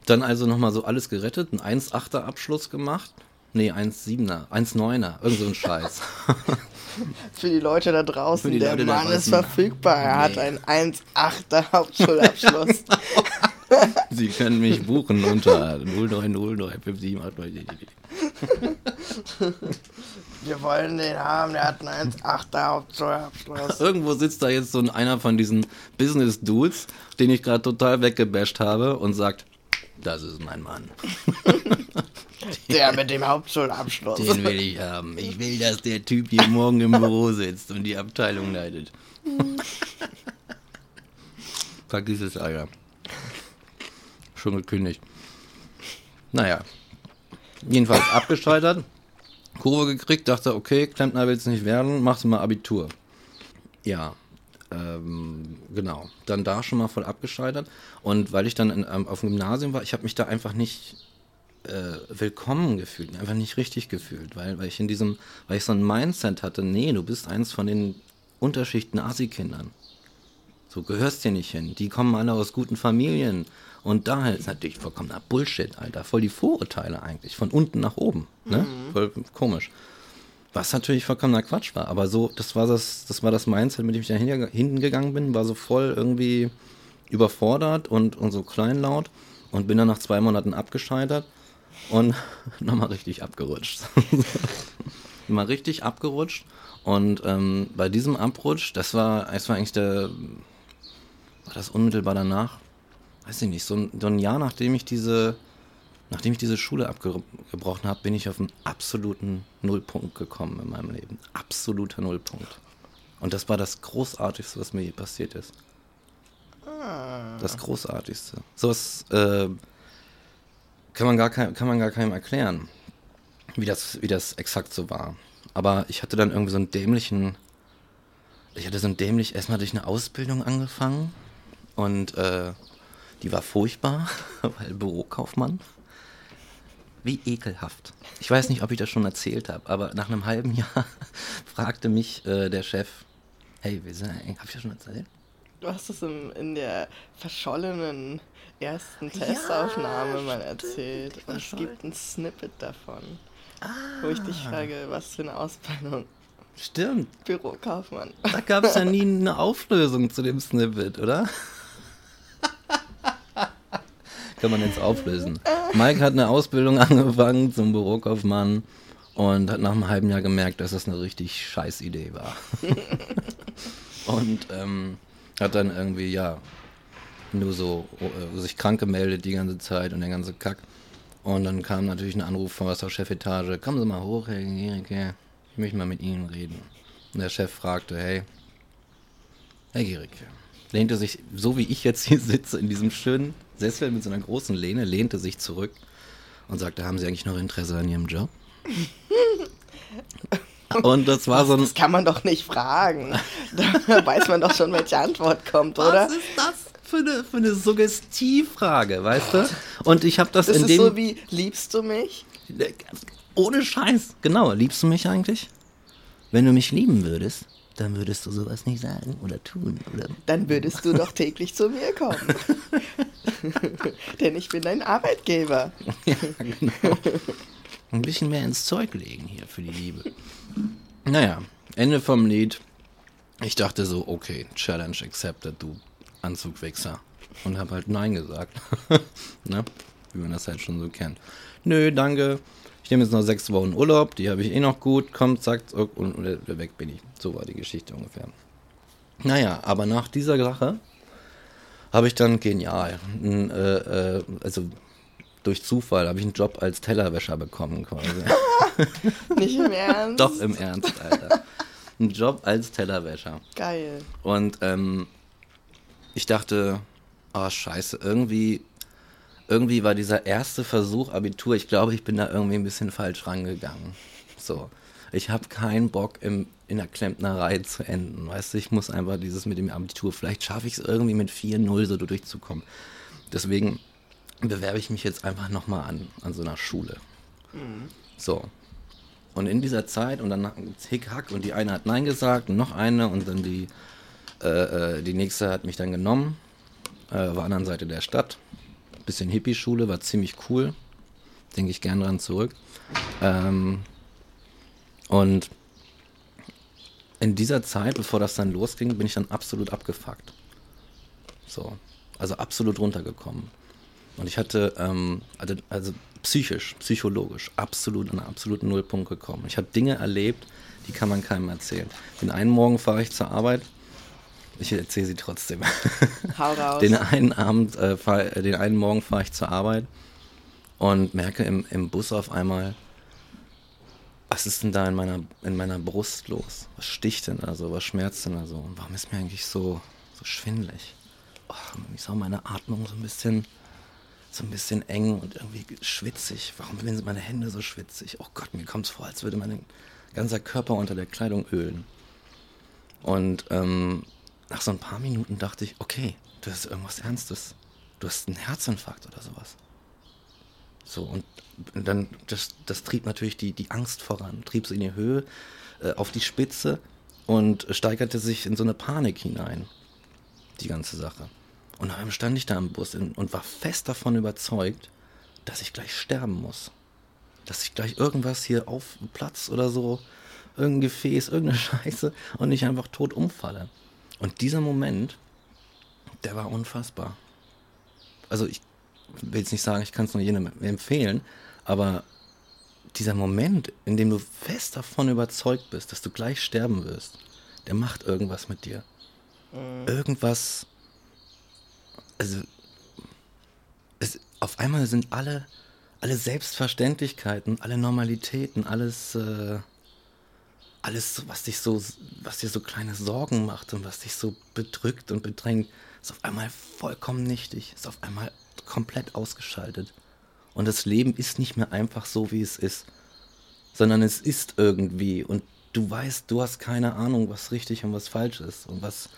Dann also nochmal so alles gerettet, einen 1,8er Abschluss gemacht. Nee, 1,7er, 1,9er, irgend so ein Scheiß. *laughs* Für die Leute da draußen, der Leute Mann ist verfügbar. Er nee. hat einen 1,8er Hauptschulabschluss. *laughs* Sie können mich buchen unter 09095789. Wir wollen den haben, der hat einen 1,8er Hauptschulabschluss. Irgendwo sitzt da jetzt so einer von diesen Business-Dudes, den ich gerade total weggebasht habe und sagt, das ist mein Mann. *laughs* Der mit dem Hauptschulabschluss. Den will ich haben. Ich *laughs* will, dass der Typ hier morgen im Büro sitzt und die Abteilung leitet. *laughs* Vergiss es, Alter. Schon gekündigt. Naja. Jedenfalls abgescheitert. Kurve gekriegt, dachte, okay, Klempner will es nicht werden, machst du mal Abitur. Ja, ähm, genau. Dann da schon mal voll abgescheitert. Und weil ich dann in, ähm, auf dem Gymnasium war, ich habe mich da einfach nicht äh, willkommen gefühlt, einfach nicht richtig gefühlt, weil, weil ich in diesem, weil ich so ein Mindset hatte, nee, du bist eins von den Unterschichten Asi-Kindern. So gehörst hier nicht hin. Die kommen alle aus guten Familien. Und da ist natürlich vollkommener Bullshit, Alter. Voll die Vorurteile eigentlich. Von unten nach oben. Ne? Mhm. Voll komisch. Was natürlich vollkommener Quatsch war. Aber so, das war das, das war das Mindset, mit dem ich da hinten gegangen bin. War so voll irgendwie überfordert und, und so kleinlaut. Und bin dann nach zwei Monaten abgescheitert und *laughs* nochmal richtig abgerutscht. *laughs* mal richtig abgerutscht. Und ähm, bei diesem Abrutsch, das war, das war eigentlich der, war das unmittelbar danach? Weiß ich nicht, so ein, so ein Jahr nachdem ich diese, nachdem ich diese Schule abgebrochen habe, bin ich auf einen absoluten Nullpunkt gekommen in meinem Leben. Absoluter Nullpunkt. Und das war das Großartigste, was mir je passiert ist. Ah. Das Großartigste. So was, äh, kann man gar, kein, kann man gar keinem erklären, wie das, wie das exakt so war. Aber ich hatte dann irgendwie so einen dämlichen, ich hatte so ein dämlich, erstmal durch eine Ausbildung angefangen und äh, die war furchtbar, *laughs* weil Bürokaufmann. Wie ekelhaft. Ich weiß nicht, ob ich das schon erzählt habe, aber nach einem halben Jahr *laughs* fragte mich äh, der Chef, hey, wir sind, hab ich das schon erzählt? Du hast es in, in der verschollenen ersten Testaufnahme ja, mal erzählt. Und es gibt ein Snippet davon. Ah. Wo ich dich frage, was für eine Ausbildung. Stimmt. Bürokaufmann. Da gab es ja nie eine Auflösung zu dem Snippet, oder? *laughs* Kann man jetzt auflösen. Mike hat eine Ausbildung *laughs* angefangen zum Bürokaufmann und hat nach einem halben Jahr gemerkt, dass das eine richtig scheiß Idee war. *laughs* und ähm, hat dann irgendwie, ja, nur so äh, sich krank gemeldet die ganze Zeit und der ganze Kack. Und dann kam natürlich ein Anruf von der Chefetage, kommen Sie mal hoch, Herr Gericke, ich möchte mal mit Ihnen reden. Und der Chef fragte, hey, Herr Gericke, lehnte sich, so wie ich jetzt hier sitze, in diesem schönen Sessel mit so einer großen Lehne, lehnte sich zurück und sagte, haben Sie eigentlich noch Interesse an Ihrem Job? *laughs* Und das war so ein. Das kann man doch nicht fragen. *laughs* Da weiß man doch schon, welche Antwort kommt, oder? Was ist das für eine, für eine Suggestivfrage, weißt du? Und ich habe das, Das in ist dem. so wie, liebst du mich? ohne Scheiß. Genau. Liebst du mich eigentlich? Wenn du mich lieben würdest, dann würdest du sowas nicht sagen oder tun. Oder Dann würdest du doch täglich zu mir kommen. *laughs* Denn ich bin dein Arbeitgeber. ja, genau. Ein bisschen mehr ins Zeug legen hier für die Liebe. Naja, Ende vom Lied. Ich dachte so, okay, Challenge accepted, du Anzugwichser. Und hab halt Nein gesagt. *laughs* ne? Wie man das halt schon so kennt. Nö, danke. Ich nehme jetzt noch sechs Wochen Urlaub, die habe ich eh noch gut. Kommt, sagt, und, und weg bin ich. So war die Geschichte ungefähr. Naja, aber nach dieser Sache habe ich dann genial, äh, äh, also durch Zufall habe ich einen Job als Tellerwäscher bekommen quasi. *laughs* Nicht im Ernst? Doch im Ernst, Alter. Ein Job als Tellerwäscher. Geil. Und ähm, ich dachte, oh scheiße, irgendwie, irgendwie war dieser erste Versuch Abitur, ich glaube, ich bin da irgendwie ein bisschen falsch rangegangen. So, ich habe keinen Bock im, in der Klempnerei zu enden, weißt du, ich muss einfach dieses mit dem Abitur, vielleicht schaffe ich es irgendwie mit 4-0 so durchzukommen. Deswegen bewerbe ich mich jetzt einfach nochmal an, an so einer Schule. So, und in dieser Zeit, und dann Hick-Hack, und die eine hat Nein gesagt, und noch eine, und dann die, äh, äh, die nächste hat mich dann genommen, äh, war anderen Seite der Stadt. Bisschen Hippie-Schule, war ziemlich cool. Denke ich gern dran zurück. Ähm, und in dieser Zeit, bevor das dann losging, bin ich dann absolut abgefuckt. So. Also absolut runtergekommen. Und ich hatte, ähm, also, also psychisch, psychologisch, absolut an einen absoluten Nullpunkt gekommen. Ich habe Dinge erlebt, die kann man keinem erzählen. Den einen Morgen fahre ich zur Arbeit, ich erzähle sie trotzdem. *laughs* Hau raus. Den einen Abend, äh, fahr, äh, den einen Morgen fahre ich zur Arbeit und merke im, im Bus auf einmal, was ist denn da in meiner, in meiner Brust los? Was sticht denn da so? Was schmerzt denn da so? Und warum ist mir eigentlich so, so schwindelig? Oh, ist auch meine Atmung so ein bisschen, so ein bisschen eng und irgendwie schwitzig. Warum sind meine Hände so schwitzig? Oh Gott, mir kommt es vor, als würde mein ganzer Körper unter der Kleidung ölen. Und ähm, nach so ein paar Minuten dachte ich, okay, du hast irgendwas Ernstes. Du hast einen Herzinfarkt oder sowas. So, und dann, das, das trieb natürlich die, die Angst voran, trieb sie in die Höhe, äh, auf die Spitze und steigerte sich in so eine Panik hinein, die ganze Sache. Und dann stand ich da im Bus und war fest davon überzeugt, dass ich gleich sterben muss. Dass ich gleich irgendwas hier auf Platz oder so, irgendein Gefäß, irgendeine *laughs* Scheiße und ich einfach tot umfalle. Und dieser Moment, der war unfassbar. Also ich will jetzt nicht sagen, ich kann es nur jedem empfehlen, aber dieser Moment, in dem du fest davon überzeugt bist, dass du gleich sterben wirst, der macht irgendwas mit dir. Irgendwas, also es, auf einmal sind alle, alle Selbstverständlichkeiten, alle Normalitäten, alles, äh, alles, was dich so, was dir so kleine Sorgen macht und was dich so bedrückt und bedrängt, ist auf einmal vollkommen nichtig, ist auf einmal komplett ausgeschaltet. Und das Leben ist nicht mehr einfach so, wie es ist, sondern es ist irgendwie und du weißt, du hast keine Ahnung, was richtig und was falsch ist und was,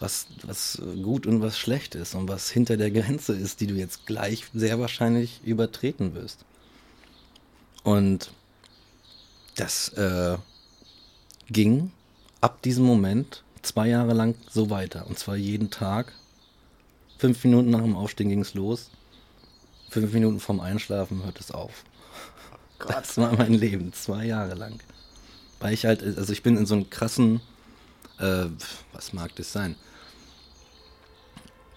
was, was gut und was schlecht ist und was hinter der Grenze ist, die du jetzt gleich sehr wahrscheinlich übertreten wirst. Und das äh, ging ab diesem Moment zwei Jahre lang so weiter. Und zwar jeden Tag. Fünf Minuten nach dem Aufstehen ging es los. Fünf Minuten vorm Einschlafen hört es auf. Das war mein Leben, zwei Jahre lang. Weil ich halt, also ich bin in so einem krassen, äh, was mag das sein?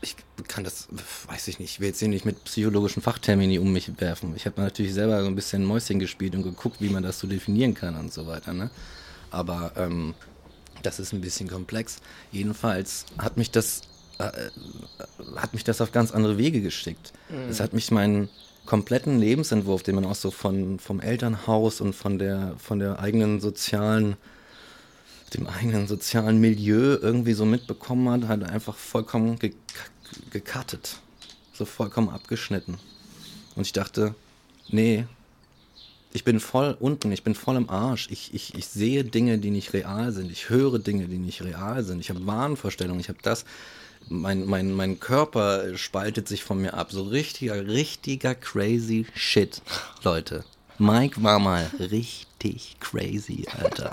Ich kann das, weiß ich nicht, ich will jetzt hier nicht mit psychologischen Fachtermini um mich werfen. Ich habe natürlich selber so ein bisschen Mäuschen gespielt und geguckt, wie man das so definieren kann und so weiter, ne? Aber ähm, das ist ein bisschen komplex. Jedenfalls hat mich das äh, hat mich das auf ganz andere Wege geschickt. Es hat mich meinen kompletten Lebensentwurf, den man auch so von, vom Elternhaus und von der, von der eigenen sozialen, dem eigenen sozialen Milieu irgendwie so mitbekommen hat, hat einfach vollkommen ge gecuttet. So vollkommen abgeschnitten. Und ich dachte, nee, ich bin voll unten, ich bin voll im Arsch. Ich, ich, ich sehe Dinge, die nicht real sind. Ich höre Dinge, die nicht real sind. Ich habe Wahnvorstellungen, ich habe das. Mein, mein, mein Körper spaltet sich von mir ab. So richtiger, richtiger crazy Shit, Leute. Mike war mal richtig crazy, Alter.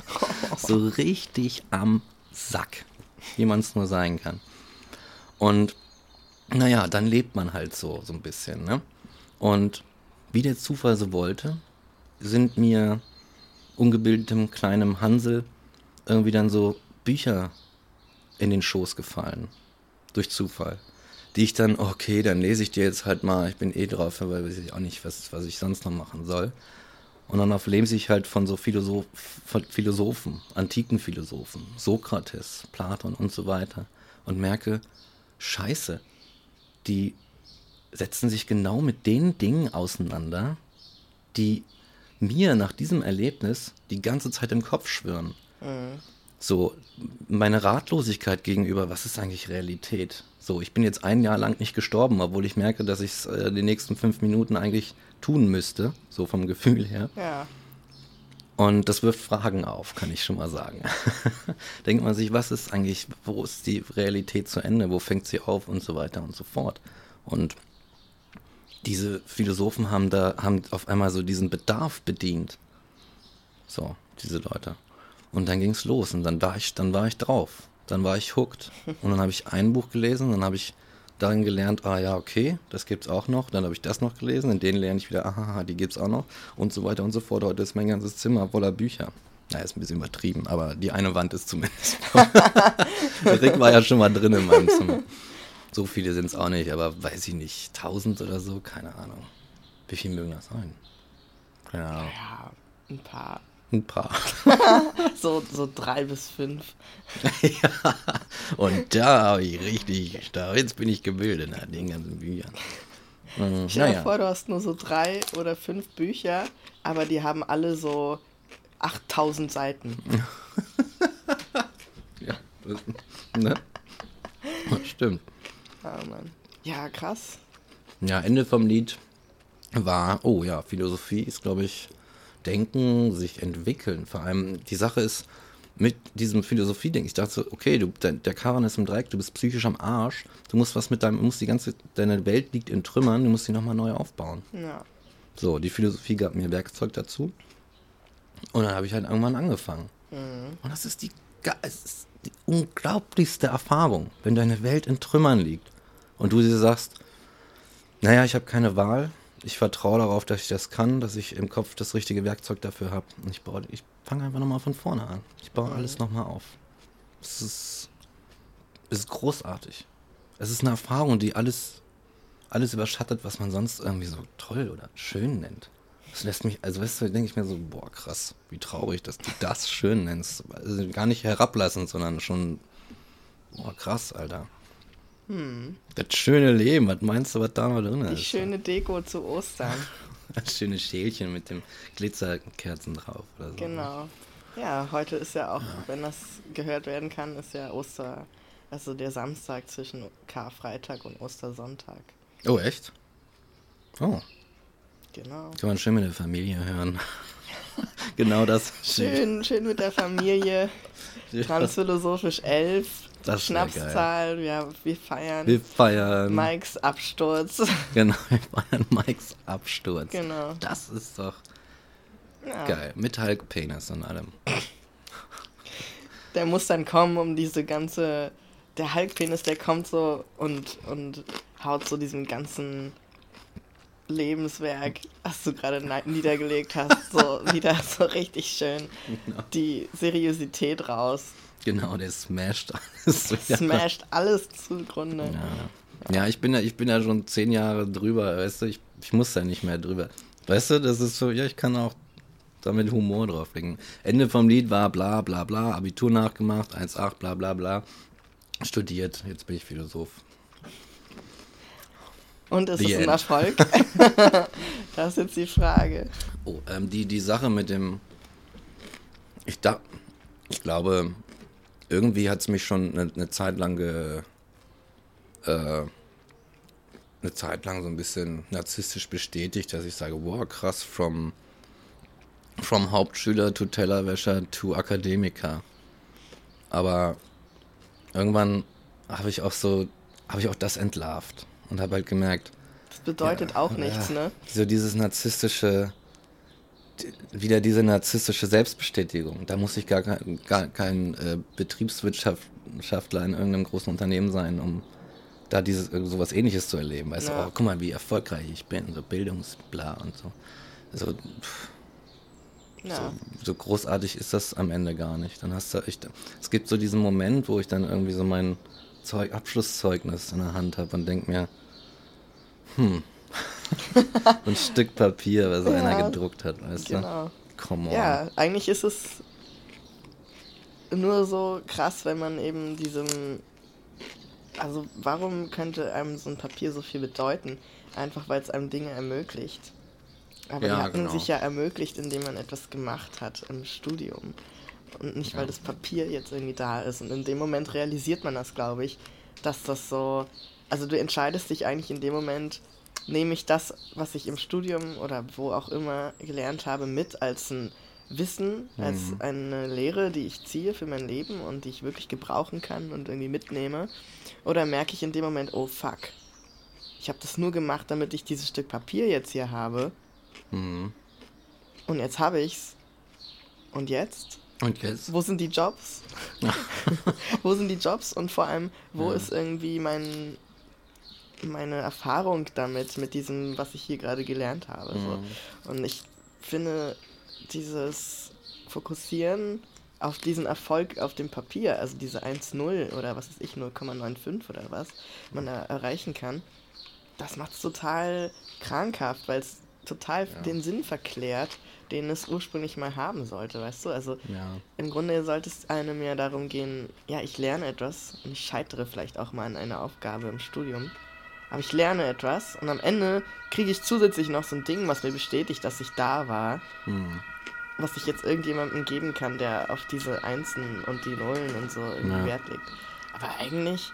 *laughs* so richtig am Sack, wie man es nur sein kann. Und naja, dann lebt man halt so, so ein bisschen, ne? Und wie der Zufall so wollte, sind mir ungebildetem kleinem Hansel irgendwie dann so Bücher in den Schoß gefallen. Durch Zufall. Die ich dann, okay, dann lese ich dir jetzt halt mal, ich bin eh drauf, weil weiß ich auch nicht, was, was ich sonst noch machen soll. Und dann auf lese ich halt von so Philosoph von Philosophen, antiken Philosophen, Sokrates, Platon und so weiter. Und merke, scheiße, die setzen sich genau mit den Dingen auseinander, die mir nach diesem Erlebnis die ganze Zeit im Kopf schwirren. Mhm. So, meine Ratlosigkeit gegenüber, was ist eigentlich Realität? So, ich bin jetzt ein Jahr lang nicht gestorben, obwohl ich merke, dass ich es äh, die nächsten fünf Minuten eigentlich tun müsste, so vom Gefühl her. Ja. Und das wirft Fragen auf, kann ich schon mal sagen. *laughs* Denkt man sich, was ist eigentlich, wo ist die Realität zu Ende, wo fängt sie auf und so weiter und so fort. Und diese Philosophen haben da, haben auf einmal so diesen Bedarf bedient. So, diese Leute. Und dann ging es los und dann war ich, dann war ich drauf. Dann war ich hooked. Und dann habe ich ein Buch gelesen, dann habe ich darin gelernt, ah ja, okay, das gibt's auch noch. Dann habe ich das noch gelesen, in denen lerne ich wieder, aha, die gibt's auch noch und so weiter und so fort. Heute ist mein ganzes Zimmer voller Bücher. Na, ist ein bisschen übertrieben, aber die eine Wand ist zumindest. *laughs* Rick war ja schon mal drin in meinem Zimmer. So viele sind es auch nicht, aber weiß ich nicht, tausend oder so, keine Ahnung. Wie viel mögen das sein? Keine Ahnung. Ja, ein paar. Ein paar. *laughs* so, so drei bis fünf. *laughs* ja, und da habe ich richtig, da, jetzt bin ich gebildet nach den ganzen Büchern. Mhm, Stell dir vor, du hast nur so drei oder fünf Bücher, aber die haben alle so 8000 Seiten. *laughs* ja, das, ne? Stimmt. Ah, Mann. Ja, krass. Ja, Ende vom Lied war, oh ja, Philosophie ist, glaube ich, Denken, sich entwickeln. Vor allem, die Sache ist, mit diesem Philosophie-Ding, ich dachte so, okay, du, der, der Karan ist im Dreieck, du bist psychisch am Arsch, du musst was mit deinem, du musst die ganze, deine Welt liegt in Trümmern, du musst sie nochmal neu aufbauen. Ja. So, die Philosophie gab mir Werkzeug dazu. Und dann habe ich halt irgendwann angefangen. Mhm. Und das ist die, das ist die unglaublichste Erfahrung, wenn deine Welt in Trümmern liegt und du dir sagst, naja, ich habe keine Wahl, ich vertraue darauf, dass ich das kann, dass ich im Kopf das richtige Werkzeug dafür habe. Und ich, ich fange einfach nochmal von vorne an. Ich baue mhm. alles nochmal auf. Es ist, es ist großartig. Es ist eine Erfahrung, die alles, alles überschattet, was man sonst irgendwie so toll oder schön nennt. Das lässt mich, also weißt du, denke ich mir so, boah, krass, wie traurig, dass du das schön nennst. Also gar nicht herablassend, sondern schon, boah, krass, Alter. Hm. Das schöne Leben, was meinst du, was da noch drin ist? Die schöne Deko zu Ostern. *laughs* das schöne Schälchen mit dem Glitzerkerzen drauf oder so. Genau. Ja, heute ist ja auch, ja. wenn das gehört werden kann, ist ja Oster, also der Samstag zwischen Karfreitag und Ostersonntag. Oh, echt? Oh. Genau. Kann man schön mit der Familie hören. *laughs* genau das. Schön, schön mit der Familie. *laughs* Transphilosophisch 11. Das Schnapszahl, ja, wir feiern. Wir feiern. Mikes Absturz. *laughs* Genau, wir feiern Mikes Absturz. Genau. Das ist doch ja. geil. Mit Hulk Penis und allem. Der muss dann kommen, um diese ganze. Der Hulk Penis, der kommt so und, und haut so diesen ganzen Lebenswerk, was du gerade niedergelegt hast, so *laughs* wieder so richtig schön genau. die Seriosität raus. Genau, der smasht alles. *laughs* Smasht alles zugrunde. Ja. ja, ich bin ja, ich bin ja schon zehn Jahre drüber, weißt du, ich, ich muss da nicht mehr drüber. Weißt du, das ist so, ja, ich kann auch damit Humor drauflegen. Ende vom Lied war bla bla bla, Abitur nachgemacht, 1,8, bla bla bla. Studiert, jetzt bin ich Philosoph. Und ist es ein. Erfolg? *laughs* das ist jetzt die Frage. Oh, ähm, die, die Sache mit dem. Ich, da, ich glaube, irgendwie hat es mich schon eine, eine Zeit lang ge, äh, eine Zeit lang so ein bisschen narzisstisch bestätigt, dass ich sage, wow, krass, from, from Hauptschüler to Tellerwäscher to Akademiker. Aber irgendwann habe ich auch so, habe ich auch das entlarvt und habe halt gemerkt, Das bedeutet auch nichts, ja, ne? So dieses narzisstische, wieder diese narzisstische Selbstbestätigung. Da muss ich gar kein, gar kein äh, Betriebswirtschaftler in irgendeinem großen Unternehmen sein, um da dieses äh, sowas ähnliches zu erleben. Weißt Ja. du, oh, guck mal, wie erfolgreich ich bin, so Bildungsbla und so. Also, pff, Ja. so großartig ist das am Ende gar nicht. Dann hast du echt, es gibt so diesen Moment, wo ich dann irgendwie so mein Zeug, Abschlusszeugnis in der Hand habe und denke mir, hm, *laughs* ein Stück Papier, was einer Ja, gedruckt hat, weißt Genau. du? Come on. Ja, eigentlich ist es nur so krass, wenn man eben diesem. Also, warum könnte einem so ein Papier so viel bedeuten? Einfach weil es einem Dinge ermöglicht. Aber Ja, die hatten genau. sich ja ermöglicht, indem man etwas gemacht hat im Studium. Und nicht, weil Ja. das Papier jetzt irgendwie da ist. Und in dem Moment realisiert man das, glaube ich, dass das so. Also, du entscheidest dich eigentlich in dem Moment, nehme ich das, was ich im Studium oder wo auch immer gelernt habe, mit als ein Wissen, als Mhm. eine Lehre, die ich ziehe für mein Leben und die ich wirklich gebrauchen kann und irgendwie mitnehme? Oder merke ich in dem Moment, oh fuck, ich habe das nur gemacht, damit ich dieses Stück Papier jetzt hier habe Mhm. und jetzt habe ich's. Und jetzt? Und jetzt? Wo sind die Jobs? *laughs* *laughs* wo sind die Jobs und vor allem, wo Ja. ist irgendwie mein, meine Erfahrung damit, mit diesem, was ich hier gerade gelernt habe? Mhm. So. Und ich finde, dieses Fokussieren auf diesen Erfolg auf dem Papier, also diese 1-0 oder was weiß ich, 0,95 oder was man da erreichen kann, das macht es total krankhaft, weil es total Ja. den Sinn verklärt, den es ursprünglich mal haben sollte, weißt du? Also Ja. im Grunde sollte es einem ja darum gehen, ja, ich lerne etwas und ich scheitere vielleicht auch mal an einer Aufgabe im Studium. Aber ich lerne etwas und am Ende kriege ich zusätzlich noch so ein Ding, was mir bestätigt, dass ich da war, Mhm. was ich jetzt irgendjemandem geben kann, der auf diese Einsen und die Nullen und so irgendwie Ja. Wert legt. Aber eigentlich,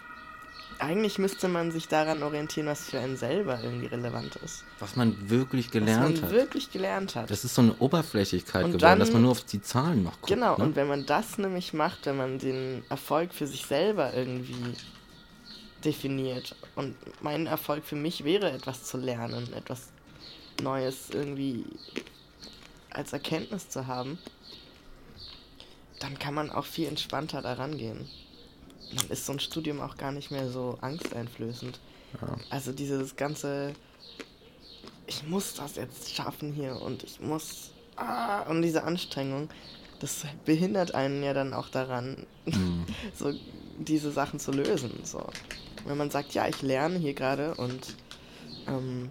eigentlich müsste man sich daran orientieren, was für einen selber irgendwie relevant ist. Was man wirklich Was gelernt man hat. wirklich gelernt hat. Das ist so eine Oberflächlichkeit Und geworden, dass dann- man nur auf die Zahlen noch guckt. Genau, ne? und wenn man das nämlich macht, wenn man den Erfolg für sich selber irgendwie definiert und mein Erfolg für mich wäre, etwas zu lernen, etwas Neues irgendwie als Erkenntnis zu haben, dann kann man auch viel entspannter daran gehen. Dann ist so ein Studium auch gar nicht mehr so angsteinflößend. Ja. Also dieses ganze, ich muss das jetzt schaffen hier und ich muss, ah, und diese Anstrengung, das behindert einen ja dann auch daran, Mhm. *laughs* so diese Sachen zu lösen. So. Wenn man sagt, ja, ich lerne hier gerade und ähm,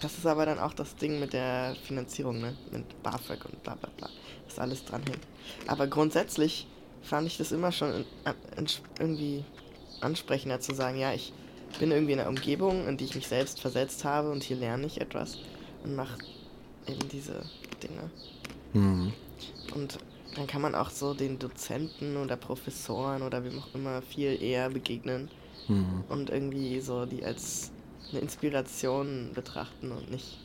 das ist aber dann auch das Ding mit der Finanzierung, ne? Mit BAföG und bla bla bla, was alles dran hängt. Aber grundsätzlich fand ich das immer schon in, in, irgendwie ansprechender zu sagen, ja, ich bin irgendwie in einer Umgebung, in die ich mich selbst versetzt habe und hier lerne ich etwas und mache eben diese Dinge. Mhm. Und dann kann man auch so den Dozenten oder Professoren oder wem auch immer viel eher begegnen Mhm. und irgendwie so die als eine Inspiration betrachten und nicht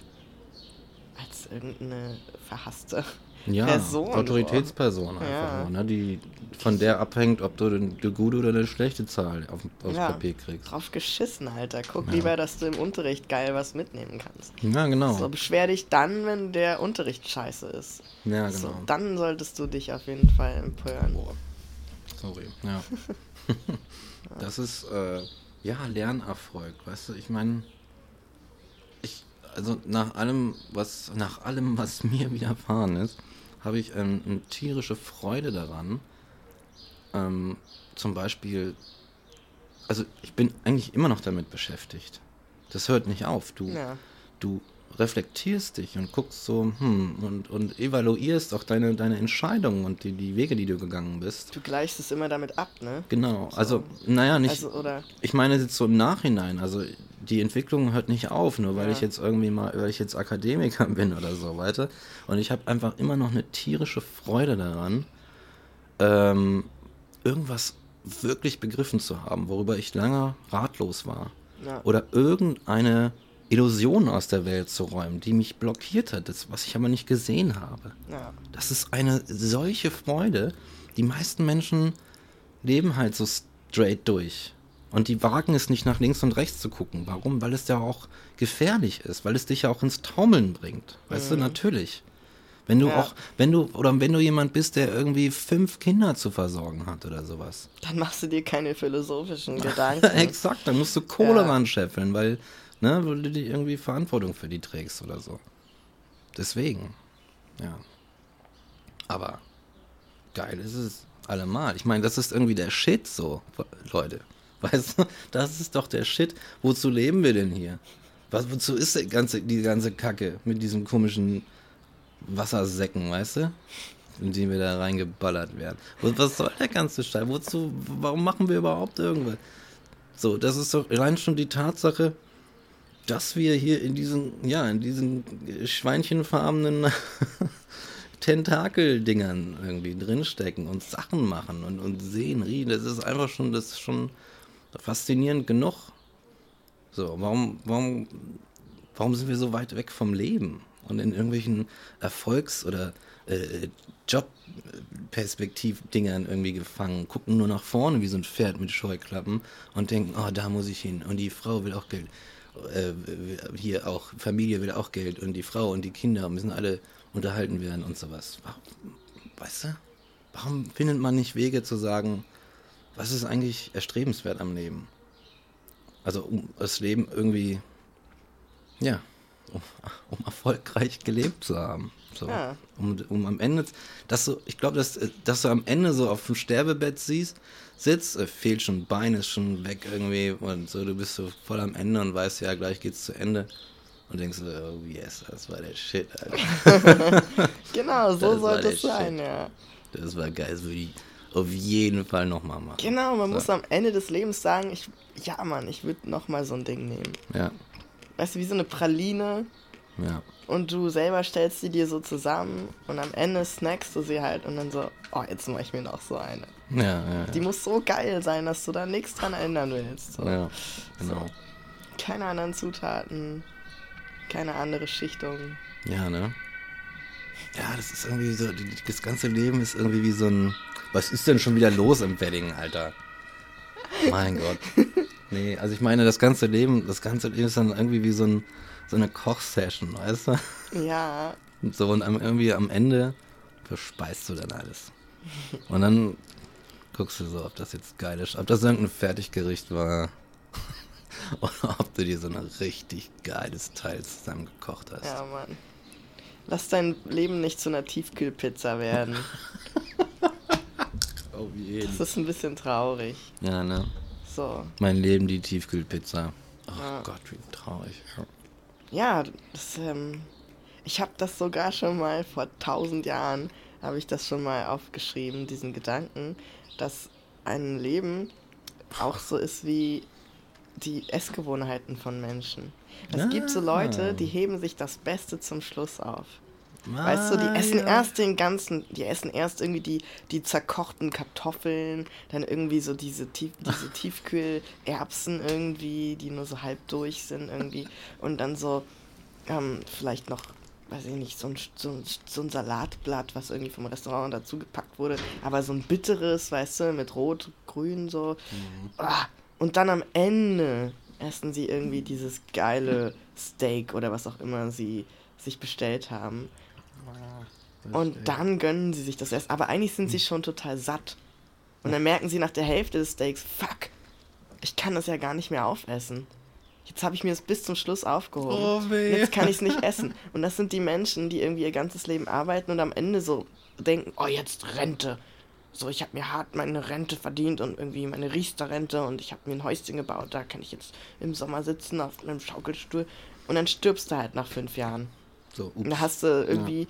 als irgendeine verhasste. Ja, Person, Autoritätsperson einfach Ja. nur, ne? Die von der abhängt, ob du eine gute oder eine schlechte Zahl auf, aufs Ja. Papier kriegst. Drauf geschissen, Alter. Guck Ja. lieber, dass du im Unterricht geil was mitnehmen kannst. Ja, genau. So, beschwer dich dann, wenn der Unterricht scheiße ist. ja, So, genau. dann solltest du dich auf jeden Fall empören. Boah. Sorry. Ja. *laughs* *laughs* das ist, äh, ja, Lernerfolg, weißt du, ich meine, ich, also nach allem, was, nach allem, was *laughs* mir widerfahren ist, habe ich ähm, eine tierische Freude daran, ähm, zum Beispiel, also ich bin eigentlich immer noch damit beschäftigt. Das hört nicht auf. Du, Ja. du reflektierst dich und guckst so, hm, und, und evaluierst auch deine, deine Entscheidungen und die, die Wege, die du gegangen bist. Du gleichst es immer damit ab, ne? Genau, so. also, naja, nicht. Also, oder? Ich meine jetzt so im Nachhinein, also die Entwicklung hört nicht auf, nur weil ja. ich jetzt irgendwie mal, weil ich jetzt Akademiker *laughs* bin oder so weiter. Und ich habe einfach immer noch eine tierische Freude daran, ähm, irgendwas wirklich begriffen zu haben, worüber ich lange ratlos war. Ja. Oder irgendeine Illusion aus der Welt zu räumen, die mich blockiert hat, das, was ich aber nicht gesehen habe. Ja. Das ist eine solche Freude. Die meisten Menschen leben halt so straight durch. Und die wagen es nicht nach links und rechts zu gucken. Warum? Weil es ja auch gefährlich ist, weil es dich ja auch ins Taumeln bringt. Weißt mhm. du, natürlich. Wenn du ja. auch, wenn du, oder wenn du jemand bist, der irgendwie fünf Kinder zu versorgen hat oder sowas. Dann machst du dir keine philosophischen *laughs* Gedanken. Exakt, dann musst du Kohle ja. ranscheffeln, weil, ne, weil du die irgendwie Verantwortung für die trägst oder so. Deswegen, ja. Aber geil ist es allemal. Ich meine, das ist irgendwie der Shit so, Leute. *laughs* Weißt du, das ist doch der Shit. Wozu leben wir denn hier? Was, wozu ist die ganze, die ganze Kacke mit diesem komischen Wassersäcken, weißt du? In die wir da reingeballert werden. Was soll der ganze Scheiß? Wozu, warum machen wir überhaupt irgendwas? So, das ist doch rein schon die Tatsache, dass wir hier in diesen, ja, in diesen schweinchenfarbenen *laughs* Tentakeldingern irgendwie drinstecken und Sachen machen und, und sehen, riechen. Das ist einfach schon, das ist schon faszinierend genug. So, warum, warum, warum sind wir so weit weg vom Leben? und in irgendwelchen Erfolgs- oder äh, Jobperspektiv-Dingern irgendwie gefangen, gucken nur nach vorne wie so ein Pferd mit Scheuklappen und denken, oh, da muss ich hin und die Frau will auch Geld. Äh, hier auch, Familie will auch Geld und die Frau und die Kinder müssen alle unterhalten werden und sowas. Weißt du? Warum findet man nicht Wege zu sagen, was ist eigentlich erstrebenswert am Leben? Also um das Leben irgendwie, ja, um, um erfolgreich gelebt zu haben. So, ja. um, um am Ende, dass du, ich glaube, dass, dass du am Ende so auf dem Sterbebett siehst, sitzt, äh, fehlt schon Bein, ist schon weg irgendwie und so, du bist so voll am Ende und weißt, ja, gleich geht's zu Ende. Und denkst du, oh yes, das war der Shit, Alter. *laughs* genau, so sollte es sein, Shit. ja. Das war geil, das würde ich auf jeden Fall nochmal machen. Genau, man so. muss am Ende des Lebens sagen, ich, ja Mann, ich würde nochmal so ein Ding nehmen. Ja weißt du, wie so eine Praline. Ja. Und du selber stellst sie dir so zusammen und am Ende snackst du sie halt und dann so, oh, jetzt mache ich mir noch so eine. Ja, ja, ja. Die muss so geil sein, dass du da nichts dran ändern willst. So. Ja, genau. So. Keine anderen Zutaten, keine andere Schichtung. Ja, ne? Ja, das ist irgendwie so, das ganze Leben ist irgendwie wie so ein, was ist denn schon wieder los im Wedding, Alter? Mein *laughs* Gott. Nee, also ich meine, das ganze Leben, das ganze Leben ist dann irgendwie wie so, ein, so eine Kochsession, weißt du? Ja. Und so, und irgendwie am Ende verspeist du dann alles. Und dann guckst du so, ob das jetzt geil ist, ob das irgendein Fertiggericht war. *laughs* Oder ob du dir so ein richtig geiles Teil zusammen gekocht hast. Ja, Mann. Lass dein Leben nicht zu einer Tiefkühlpizza werden. *laughs* Jeden. Das ist ein bisschen traurig. Ja, ne? So. Mein Leben, die Tiefkühlpizza. Oh ja. Gott, wie traurig. Ja, das, ähm, ich habe das sogar schon mal vor tausend Jahren, habe ich das schon mal aufgeschrieben, diesen Gedanken, dass ein Leben auch so ist wie die Essgewohnheiten von Menschen. Es ah. gibt so Leute, die heben sich das Beste zum Schluss auf. Ah, weißt du, die ah, essen ja. erst den ganzen, die essen erst irgendwie die, die zerkochten Kartoffeln, dann irgendwie so diese, Tief, diese *laughs* Tiefkühlerbsen irgendwie, die nur so halb durch sind irgendwie und dann so ähm, vielleicht noch, weiß ich nicht, so ein, so, ein, so ein Salatblatt, was irgendwie vom Restaurant dazu gepackt wurde, aber so ein bitteres, weißt du, mit Rot, Grün so. Mhm. Ah, und dann am Ende essen sie irgendwie dieses geile Steak oder was auch immer sie sich bestellt haben. Und dann gönnen sie sich das erst. Aber eigentlich sind sie schon total satt. Und dann merken sie nach der Hälfte des Steaks, fuck, ich kann das ja gar nicht mehr aufessen. Jetzt habe ich mir das bis zum Schluss aufgehoben. Oh, weh. Jetzt kann ich es nicht essen. Und das sind die Menschen, die irgendwie ihr ganzes Leben arbeiten und am Ende so denken, oh, jetzt Rente. So, ich habe mir hart meine Rente verdient und irgendwie meine Riester-Rente und ich habe mir ein Häuschen gebaut. Da kann ich jetzt im Sommer sitzen auf einem Schaukelstuhl. Und dann stirbst du halt nach fünf Jahren. So, Und da hast du irgendwie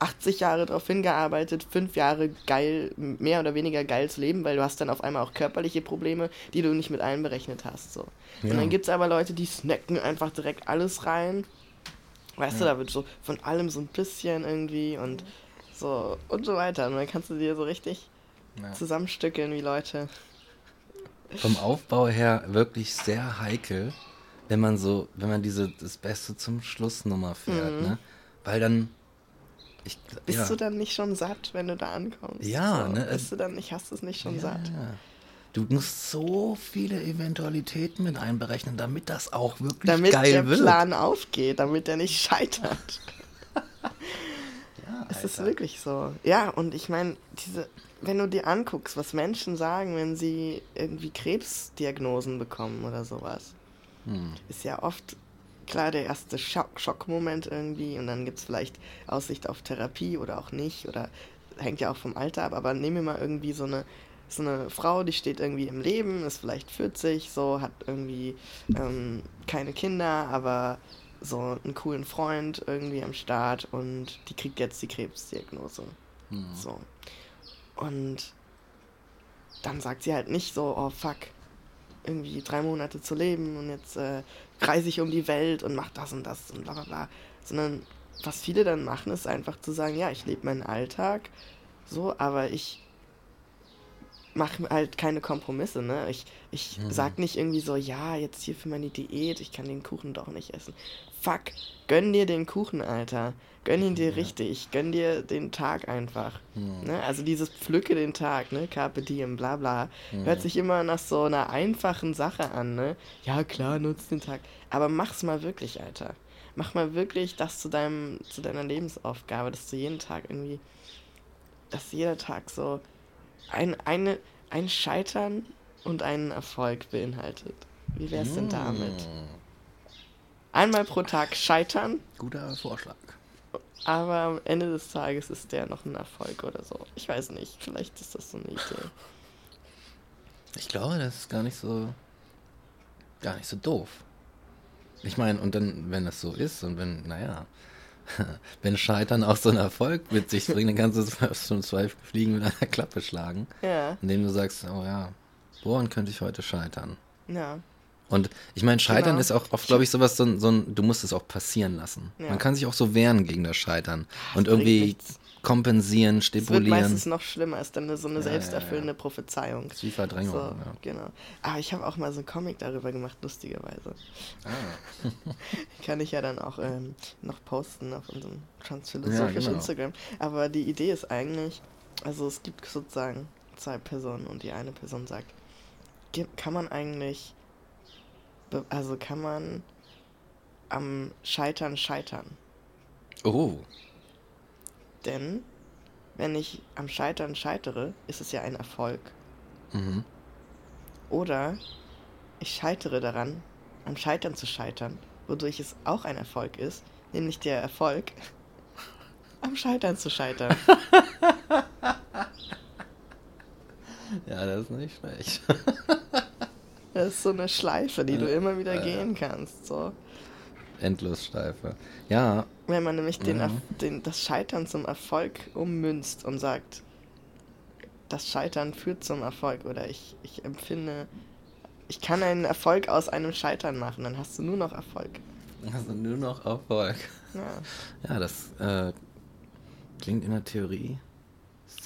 80 Jahre darauf hingearbeitet, fünf Jahre geil, mehr oder weniger geiles Leben, weil du hast dann auf einmal auch körperliche Probleme, die du nicht mit einberechnet hast. So. Ja. Und dann gibt es aber Leute, die snacken einfach direkt alles rein. Weißt du, da wird so von allem so ein bisschen irgendwie und so und so weiter. Und dann kannst du dir so richtig Ja. zusammenstückeln wie Leute. vom Aufbau her wirklich sehr heikel, wenn man so, wenn man diese das Beste zum Schluss Nummer fährt, ne? Weil dann ich. Bist ja, du dann nicht schon satt, wenn du da ankommst? Ja, so, ne, Bist es- du dann nicht, hast du es nicht schon ja, satt? Du musst so viele Eventualitäten mit einberechnen, damit das auch wirklich Damit geil der wird. Plan aufgeht, damit er nicht scheitert. *laughs* Ja, *laughs* Es ist wirklich so. Ja, und ich meine, diese, wenn du dir anguckst, was Menschen sagen, wenn sie irgendwie Krebsdiagnosen bekommen oder sowas, Hm. ist ja oft klar der erste Schock Schockmoment irgendwie und dann gibt es vielleicht Aussicht auf Therapie oder auch nicht oder hängt ja auch vom Alter ab, aber nehmen wir mal irgendwie so eine so eine Frau, die steht irgendwie im Leben, ist vielleicht 40, so hat irgendwie ähm, keine Kinder, aber so einen coolen Freund irgendwie am Start und die kriegt jetzt die Krebsdiagnose. Hm. So. Und dann sagt sie halt nicht so, oh fuck, irgendwie drei Monate zu leben und jetzt äh, reise ich um die Welt und mach das und das und bla bla bla. Sondern was viele dann machen, ist einfach zu sagen, ja, ich lebe meinen Alltag so, aber ich mache halt keine Kompromisse, ne? Ich, ich Mhm. sag nicht irgendwie so, ja, jetzt hier für meine Diät, ich kann den Kuchen doch nicht essen. Fuck, gönn dir den Kuchen, Alter. Gönn ihn dir richtig. Gönn dir den Tag einfach. Mhm. Ne? Also dieses Pflücke den Tag, ne? Carpe diem, bla bla. Hört sich immer nach so einer einfachen Sache an, ne? Ja, klar, nutz den Tag. Aber mach's mal wirklich, Alter. Mach mal wirklich das zu deinem, zu deiner Lebensaufgabe, dass du jeden Tag irgendwie, dass jeder Tag so ein, eine, ein Scheitern und einen Erfolg beinhaltet. Wie wär's denn damit? Hm. Einmal pro Tag scheitern, Guter Vorschlag. aber am Ende des Tages ist der noch ein Erfolg oder so. Ich weiß nicht, vielleicht ist das so eine Idee. Ich glaube, das ist gar nicht so gar nicht so doof. Ich meine, und dann, wenn das so ist und wenn, naja, *laughs* wenn Scheitern auch so einen Erfolg mit sich bringt, dann kannst du *laughs* schon zwei Fliegen mit einer Klappe schlagen, Ja, indem du sagst, oh ja, woran könnte ich heute scheitern? ja. Und ich meine, Scheitern Genau. ist auch oft, glaube ich, sowas, so ein, so ein, du musst es auch passieren lassen. Ja. Man kann sich auch so wehren gegen das Scheitern und bringt irgendwie kompensieren, Es wird stipulieren. meistens noch schlimmer, ist dann so eine Ja, ja, selbsterfüllende Prophezeiung. Das ist wie Verdrängung. So, ja. genau. Aber ich habe auch mal so einen Comic darüber gemacht, lustigerweise. Ah. *laughs* *laughs* Kann ich ja dann auch ähm, noch posten auf unserem Ja, Transphilosophisch genau. Instagram. Aber die Idee ist eigentlich, also es gibt sozusagen zwei Personen und die eine Person sagt, "Ge- kann man eigentlich, also kann man am Scheitern scheitern? Oh, Denn wenn ich am Scheitern scheitere, ist es ja ein Erfolg. mhm. Oder ich scheitere daran, am Scheitern zu scheitern, wodurch es auch ein Erfolg ist, nämlich der Erfolg, *laughs* am Scheitern zu scheitern. *laughs* ja, das ist nicht schlecht. *laughs* Das ist so eine Schleife, die du Äh, immer wieder äh. gehen kannst. So. Endlosschleife. Ja, Wenn man nämlich den, Ja. Erf- den, das Scheitern zum Erfolg ummünzt und sagt, das Scheitern führt zum Erfolg oder ich, ich empfinde, ich kann einen Erfolg aus einem Scheitern machen, dann hast du nur noch Erfolg. also nur noch Erfolg. Ja. Ja, das äh, klingt in der Theorie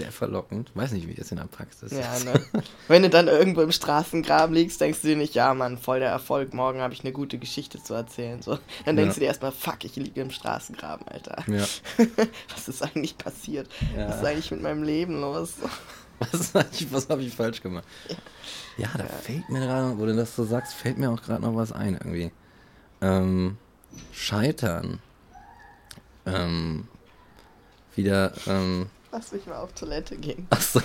sehr verlockend. Weiß nicht, wie es in der Praxis Ja, ist. ne? Wenn du dann irgendwo im Straßengraben liegst, denkst du dir nicht, ja, Mann, voll der Erfolg, morgen habe ich eine gute Geschichte zu erzählen. So. Dann denkst Ja. du dir erstmal, fuck, ich liege im Straßengraben, Alter. Ja. *laughs* Was ist eigentlich passiert? Ja. Was ist eigentlich mit meinem Leben los? *laughs* Was, was habe ich falsch gemacht? Ja, da fällt mir gerade, wo du das so sagst, fällt mir auch gerade noch was ein irgendwie. Ähm, scheitern. Ähm, wieder, ähm, Lass mich mal auf Toilette gehen. achso.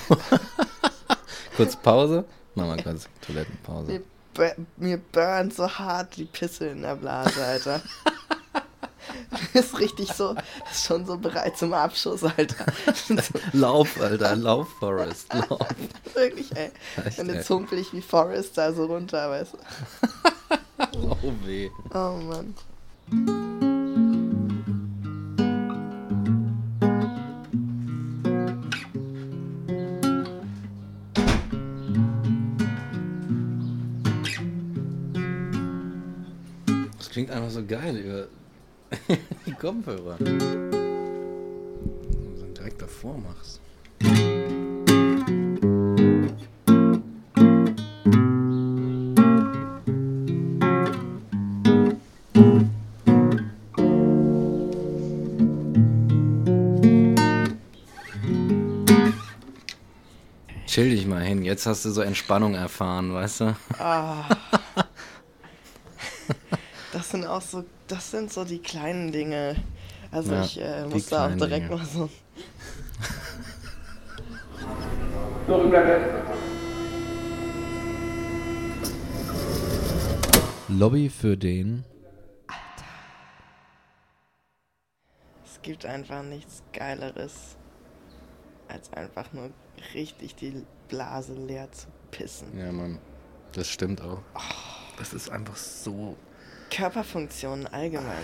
*laughs* kurz Pause. Machen wir kurz Toilettenpause. Mir, bur- mir burnt so hart die Pisse in der Blase, Alter. *laughs* ist richtig so, ist schon so bereit zum Abschuss, Alter. *laughs* Lauf, Alter, lauf, Forrest, lauf. Wirklich, ey. Echt, Und jetzt humpel ich wie Forrest da so runter, weißt du. Oh weh. Oh Mann. Klingt einfach so geil über *laughs* die Kopfhörer. Wenn du so direkt davor machst. Chill dich mal hin, jetzt hast du so Entspannung erfahren, weißt du? Ah. Das sind auch so, das sind so die kleinen Dinge. Also Ja, ich äh, muss da auch direkt Dinge. mal so. Lobby für den. Es gibt einfach nichts Geileres, als einfach nur richtig die Blase leer zu pissen. Ja, Mann. Das stimmt auch. Das ist einfach so Körperfunktionen allgemein.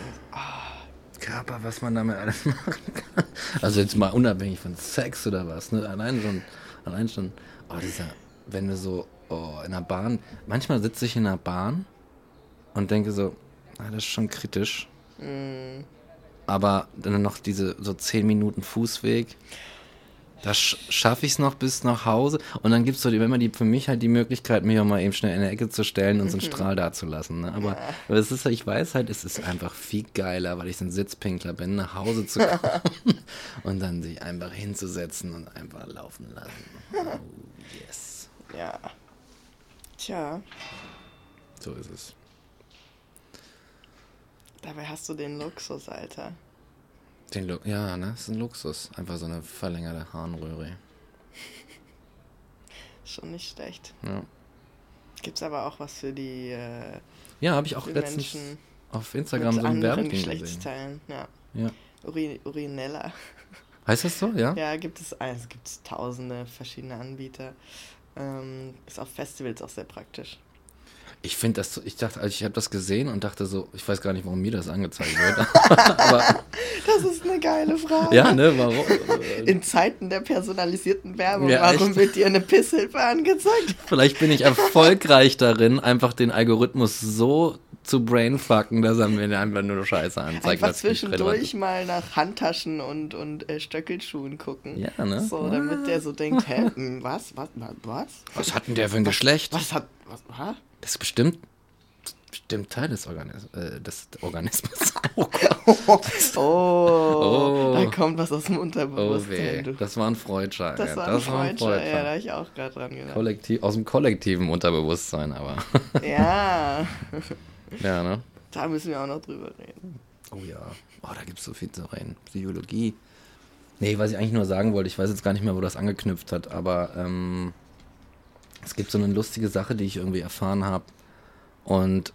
Körper, was man damit alles *laughs* machen kann. Also jetzt mal unabhängig von Sex oder was, ne? Allein schon, allein schon, oh, dieser, wenn du so, oh, in der Bahn, manchmal sitze ich in der Bahn und denke so, ah, das ist schon kritisch. Aber dann noch diese so 10 Minuten Fußweg, da sch schaffe ich es noch bis nach Hause. Und dann gibt es so, die, wenn man die, für mich halt die Möglichkeit, mich auch mal eben schnell in der Ecke zu stellen und so einen Strahl dazulassen. Ne? Aber, aber es ist, ich weiß halt, es ist einfach viel geiler, weil ich so ein Sitzpinkler bin, nach Hause zu kommen *laughs* und dann sich einfach hinzusetzen und einfach laufen lassen. Oh, yes. Ja. Tja, So ist es. dabei hast du den Luxus, Alter. Den Lu ja, ne? Das ist ein Luxus. Einfach so eine verlängerte Harnröhre. *laughs* Schon nicht schlecht. Ja, Gibt's aber auch was für die, äh, ja habe ich auch letztens Menschen auf Instagram so ein Werbeding gesehen. Ja. Ja. Uri Urinella. Heißt das so, ja? Ja, gibt es, also gibt es tausende verschiedene Anbieter. Ähm, ist auf Festivals auch sehr praktisch. Ich finde das, ich dachte, also ich habe das gesehen und dachte so, ich weiß gar nicht, warum mir das angezeigt wird. *laughs* Aber Das ist eine geile Frage. ja, ne, warum? In Zeiten der personalisierten Werbung, Ja, warum echt? wird dir eine Pisshilfe angezeigt? Vielleicht bin ich erfolgreich darin, einfach den Algorithmus so zu brainfucken, dass er mir einfach nur Scheiße anzeigt. Einfach was zwischendurch mal nach Handtaschen und, und äh, Stöckelschuhen gucken. Ja, ne? So, damit der so denkt, hä, hm, was, was, was, was? Was hat denn der für ein Geschlecht? Was hat, was, hä? Das ist bestimmt, bestimmt Teil des, Organis äh, des Organismus. *laughs* Oh. *laughs* Oh, Oh. da kommt was aus dem Oh Unterbewusstsein. du. Das war ein Freudscher. das war ein Freudscher, Freudscher. ja, da habe ich auch gerade dran gedacht. Kollektiv, aus dem kollektiven Unterbewusstsein, aber. *laughs* Ja, ja, ne? da müssen wir auch noch drüber reden. Oh ja. Oh, da gibt es so viel zu reden. Psychologie. Nee, was ich eigentlich nur sagen wollte, ich weiß jetzt gar nicht mehr, wo das angeknüpft hat, aber ähm, es gibt so eine lustige Sache, die ich irgendwie erfahren habe. Und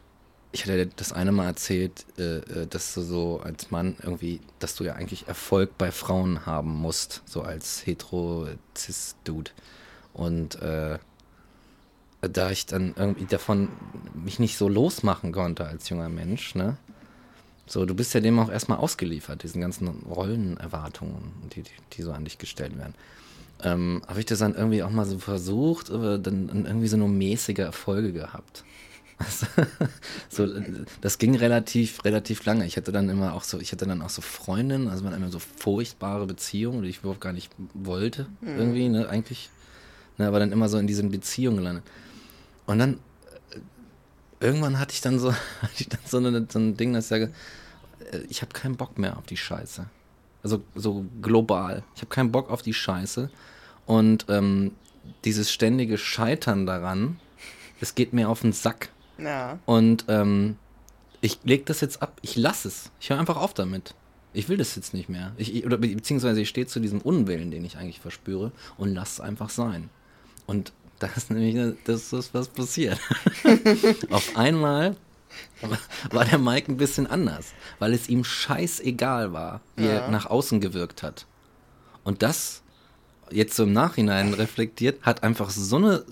ich hatte das eine Mal erzählt, äh, äh, dass du so als Mann irgendwie, dass du ja eigentlich Erfolg bei Frauen haben musst, so als hetero-cis-Dude. Und äh, da ich dann irgendwie davon mich nicht so losmachen konnte als junger Mensch, ne? So, du bist ja dem auch erstmal ausgeliefert, diesen ganzen Rollenerwartungen, die, die, die so an dich gestellt werden. Ähm, habe ich das dann irgendwie auch mal so versucht, aber dann, irgendwie so nur mäßige Erfolge gehabt. *laughs* Also, so, das ging relativ, relativ lange. Ich hatte dann immer auch so, ich hatte dann auch so Freundinnen, also man immer so furchtbare Beziehungen, die ich überhaupt gar nicht wollte, irgendwie, ne, eigentlich. Ne, aber dann immer so in diesen Beziehungen gelandet. Und dann äh, irgendwann hatte ich dann so, *laughs* hatte ich dann so, eine, so ein Ding, dass ich sage, äh, ich habe keinen Bock mehr auf die Scheiße. Also so global. Ich habe keinen Bock auf die Scheiße. Und ähm, dieses ständige Scheitern daran, es geht mir auf den Sack. Ja, Und ähm, ich leg das jetzt ab. Ich lasse es. Ich höre einfach auf damit. Ich will das jetzt nicht mehr. Ich, oder be- beziehungsweise ich stehe zu diesem Unwillen, den ich eigentlich verspüre, und lass es einfach sein. Und das ist nämlich das ist was passiert. *laughs* Auf einmal war der Mike ein bisschen anders, weil es ihm scheißegal war, wie er Ja. nach außen gewirkt hat. Und das jetzt so im Nachhinein reflektiert, hat einfach so eine,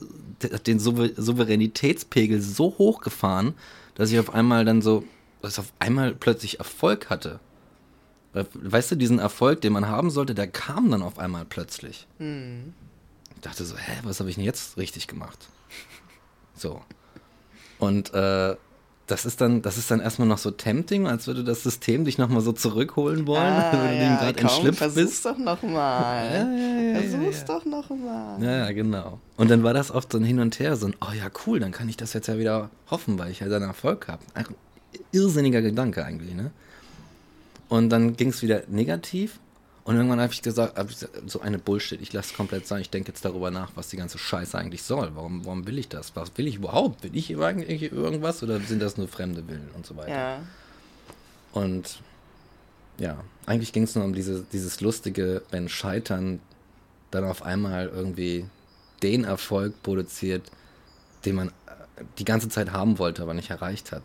den Souver- Souveränitätspegel so hochgefahren, dass ich auf einmal dann so, dass auf einmal plötzlich Erfolg hatte. Weißt du, diesen Erfolg, den man haben sollte, der kam dann auf einmal plötzlich. Hm. Ich dachte so, hä, was habe ich denn jetzt richtig gemacht? So. Und äh, das ist dann, das ist dann erstmal noch so tempting, als würde das System dich nochmal so zurückholen wollen, Ah, *laughs* wenn du ja, gerade entschlüpft versuch's bist. doch nochmal. *laughs* Ja, ja, ja, versuch's ja, doch nochmal. Ja, ja, genau. Und dann war das oft so ein Hin und Her, so ein, oh ja, cool, dann kann ich das jetzt ja wieder hoffen, weil ich ja dann Erfolg habe. Ein irrsinniger Gedanke eigentlich, ne? Und dann ging es wieder negativ. Und irgendwann habe ich gesagt, hab ich gesagt, so eine Bullshit, ich lasse es komplett sein. Ich denke jetzt darüber nach, was die ganze Scheiße eigentlich soll. Warum, warum will ich das? Was will ich überhaupt? Will ich eigentlich irgendwas oder sind das nur fremde Willen und so weiter? Ja. Und ja, eigentlich ging es nur um diese, dieses lustige, wenn Scheitern dann auf einmal irgendwie den Erfolg produziert, den man äh, die ganze Zeit haben wollte, aber nicht erreicht hat.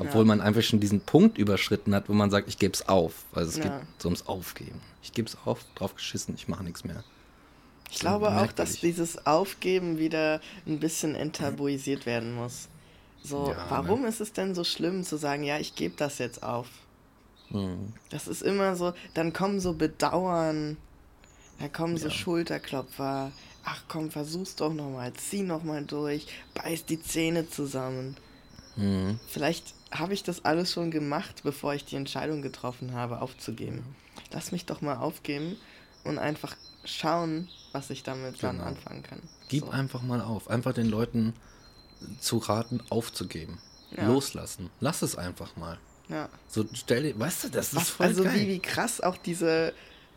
Obwohl Ja. man einfach schon diesen Punkt überschritten hat, wo man sagt, ich gebe es auf. Also es Ja. geht so ums Aufgeben. Ich gebe es auf, drauf geschissen, ich mache nichts mehr. Ich glaube auch, dass dieses Aufgeben wieder ein bisschen enttabuisiert werden muss. So, Ja, ne? warum ist es denn so schlimm zu sagen, ja, ich gebe das jetzt auf? Hm. Das ist immer so, dann kommen so Bedauern, dann kommen so. Schulterklopfer. Ach komm, versuch's doch nochmal, zieh nochmal durch, beiß die Zähne zusammen. Hm. Vielleicht habe ich das alles schon gemacht, bevor ich die Entscheidung getroffen habe, aufzugeben. Lass mich doch mal aufgeben und einfach schauen, was ich damit dann Genau. anfangen kann. Gib So. einfach mal auf. Einfach den Leuten zu raten, aufzugeben. Ja. Loslassen. Lass es einfach mal. Ja. So stell dir, weißt du, das ist Was, voll also geil. wie, wie krass auch diese,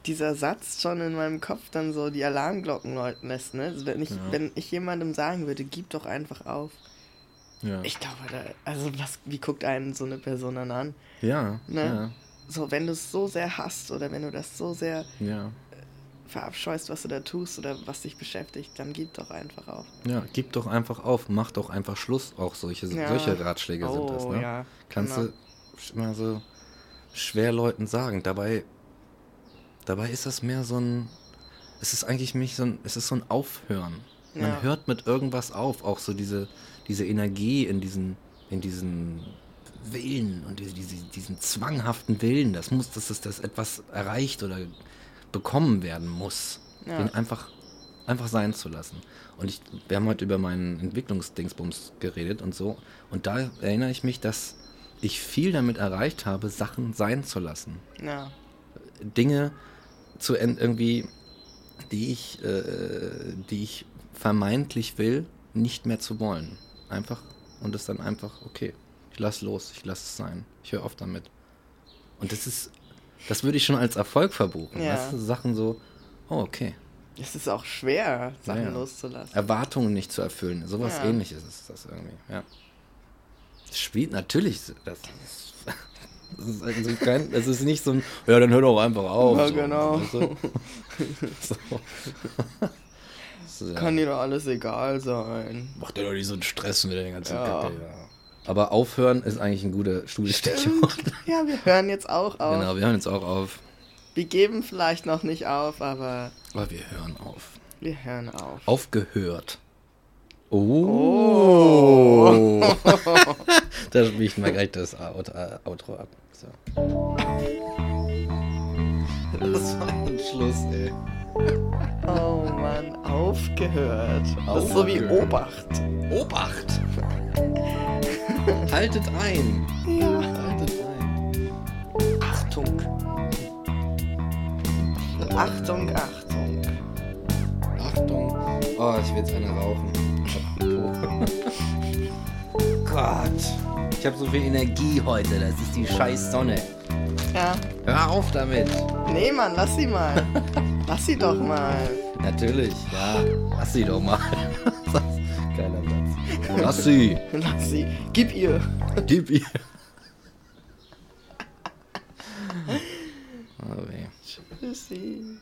dieser Satz schon in meinem Kopf dann so die Alarmglocken läuten lässt. Ne? Also wenn, ich, Ja. wenn ich jemandem sagen würde, gib doch einfach auf. Ja. Ich glaube, da, also was, wie guckt einen so eine Person dann an? ja, Ne? So, wenn du es so sehr hasst oder wenn du das so sehr ja, ja, verabscheust, was du da tust oder was dich beschäftigt, dann gib doch einfach auf. ja. Gib doch einfach auf, mach doch einfach Schluss. Auch solche, Ja. solche Ratschläge sind das, Oh, ne? ja, Kannst genau. du immer so schwer Leuten sagen. Dabei, dabei ist das mehr so ein, es ist eigentlich nicht so ein, es ist so ein Aufhören. Man Ja. hört mit irgendwas auf, auch so diese, diese Energie in diesen, in diesen Willen und diese, diese, diesen zwanghaften Willen, das muss, dass das, das etwas erreicht oder bekommen werden muss. Ja. Den einfach, einfach sein zu lassen. Und ich, wir haben heute über meinen Entwicklungsdingsbums geredet und so. Und da erinnere ich mich, dass ich viel damit erreicht habe, Sachen sein zu lassen. Ja, Dinge zu en- irgendwie, die ich, äh, die ich vermeintlich will, nicht mehr zu wollen. Einfach und es dann einfach, okay, ich lass los, ich lass es sein. Ich höre auf damit. Und das ist, das würde ich schon als Erfolg verbuchen. Ja. Weißt du, Sachen so, oh, okay. es ist auch schwer, Sachen Ja. loszulassen. Erwartungen nicht zu erfüllen. Sowas Ja. ähnliches ist das irgendwie, ja. Das spielt natürlich, das ist, *laughs* das ist, also kein, das ist nicht so ein, ja, dann hör doch einfach auf. Ja, so, genau. weißt du? *laughs* so. *laughs* ja. Kann dir doch alles egal sein. Macht dir doch nicht so einen Stress mit der ganzen Ja. Kacke. Ja. Aber aufhören ist eigentlich ein guter Studiestichwort. *laughs* Ja, wir hören jetzt auch auf. Genau, wir hören jetzt auch auf. Wir geben vielleicht noch nicht auf, aber Aber wir hören auf. wir hören auf. Aufgehört. Oh. *laughs* da spiele ich mal gleich das äh, Outro ab. So. Das war ein Schluss, ey. Oh Mann, aufgehört. Das ist so wie. Obacht. Obacht! Haltet ein! Ja. Haltet ein. Achtung. Achtung, Achtung. Achtung! Oh, ich will jetzt eine rauchen. *laughs* Gott! Ich habe so viel Energie heute, das ist die scheiß Sonne. Ja. Hör auf damit! Nee, Mann, lass sie mal. *laughs* lass sie doch mal. Natürlich, ja. Lass sie doch mal. *laughs* Geiler Satz. Lass sie! Lass sie. Gib ihr. Gib ihr! *laughs* Oh. Tschüssi.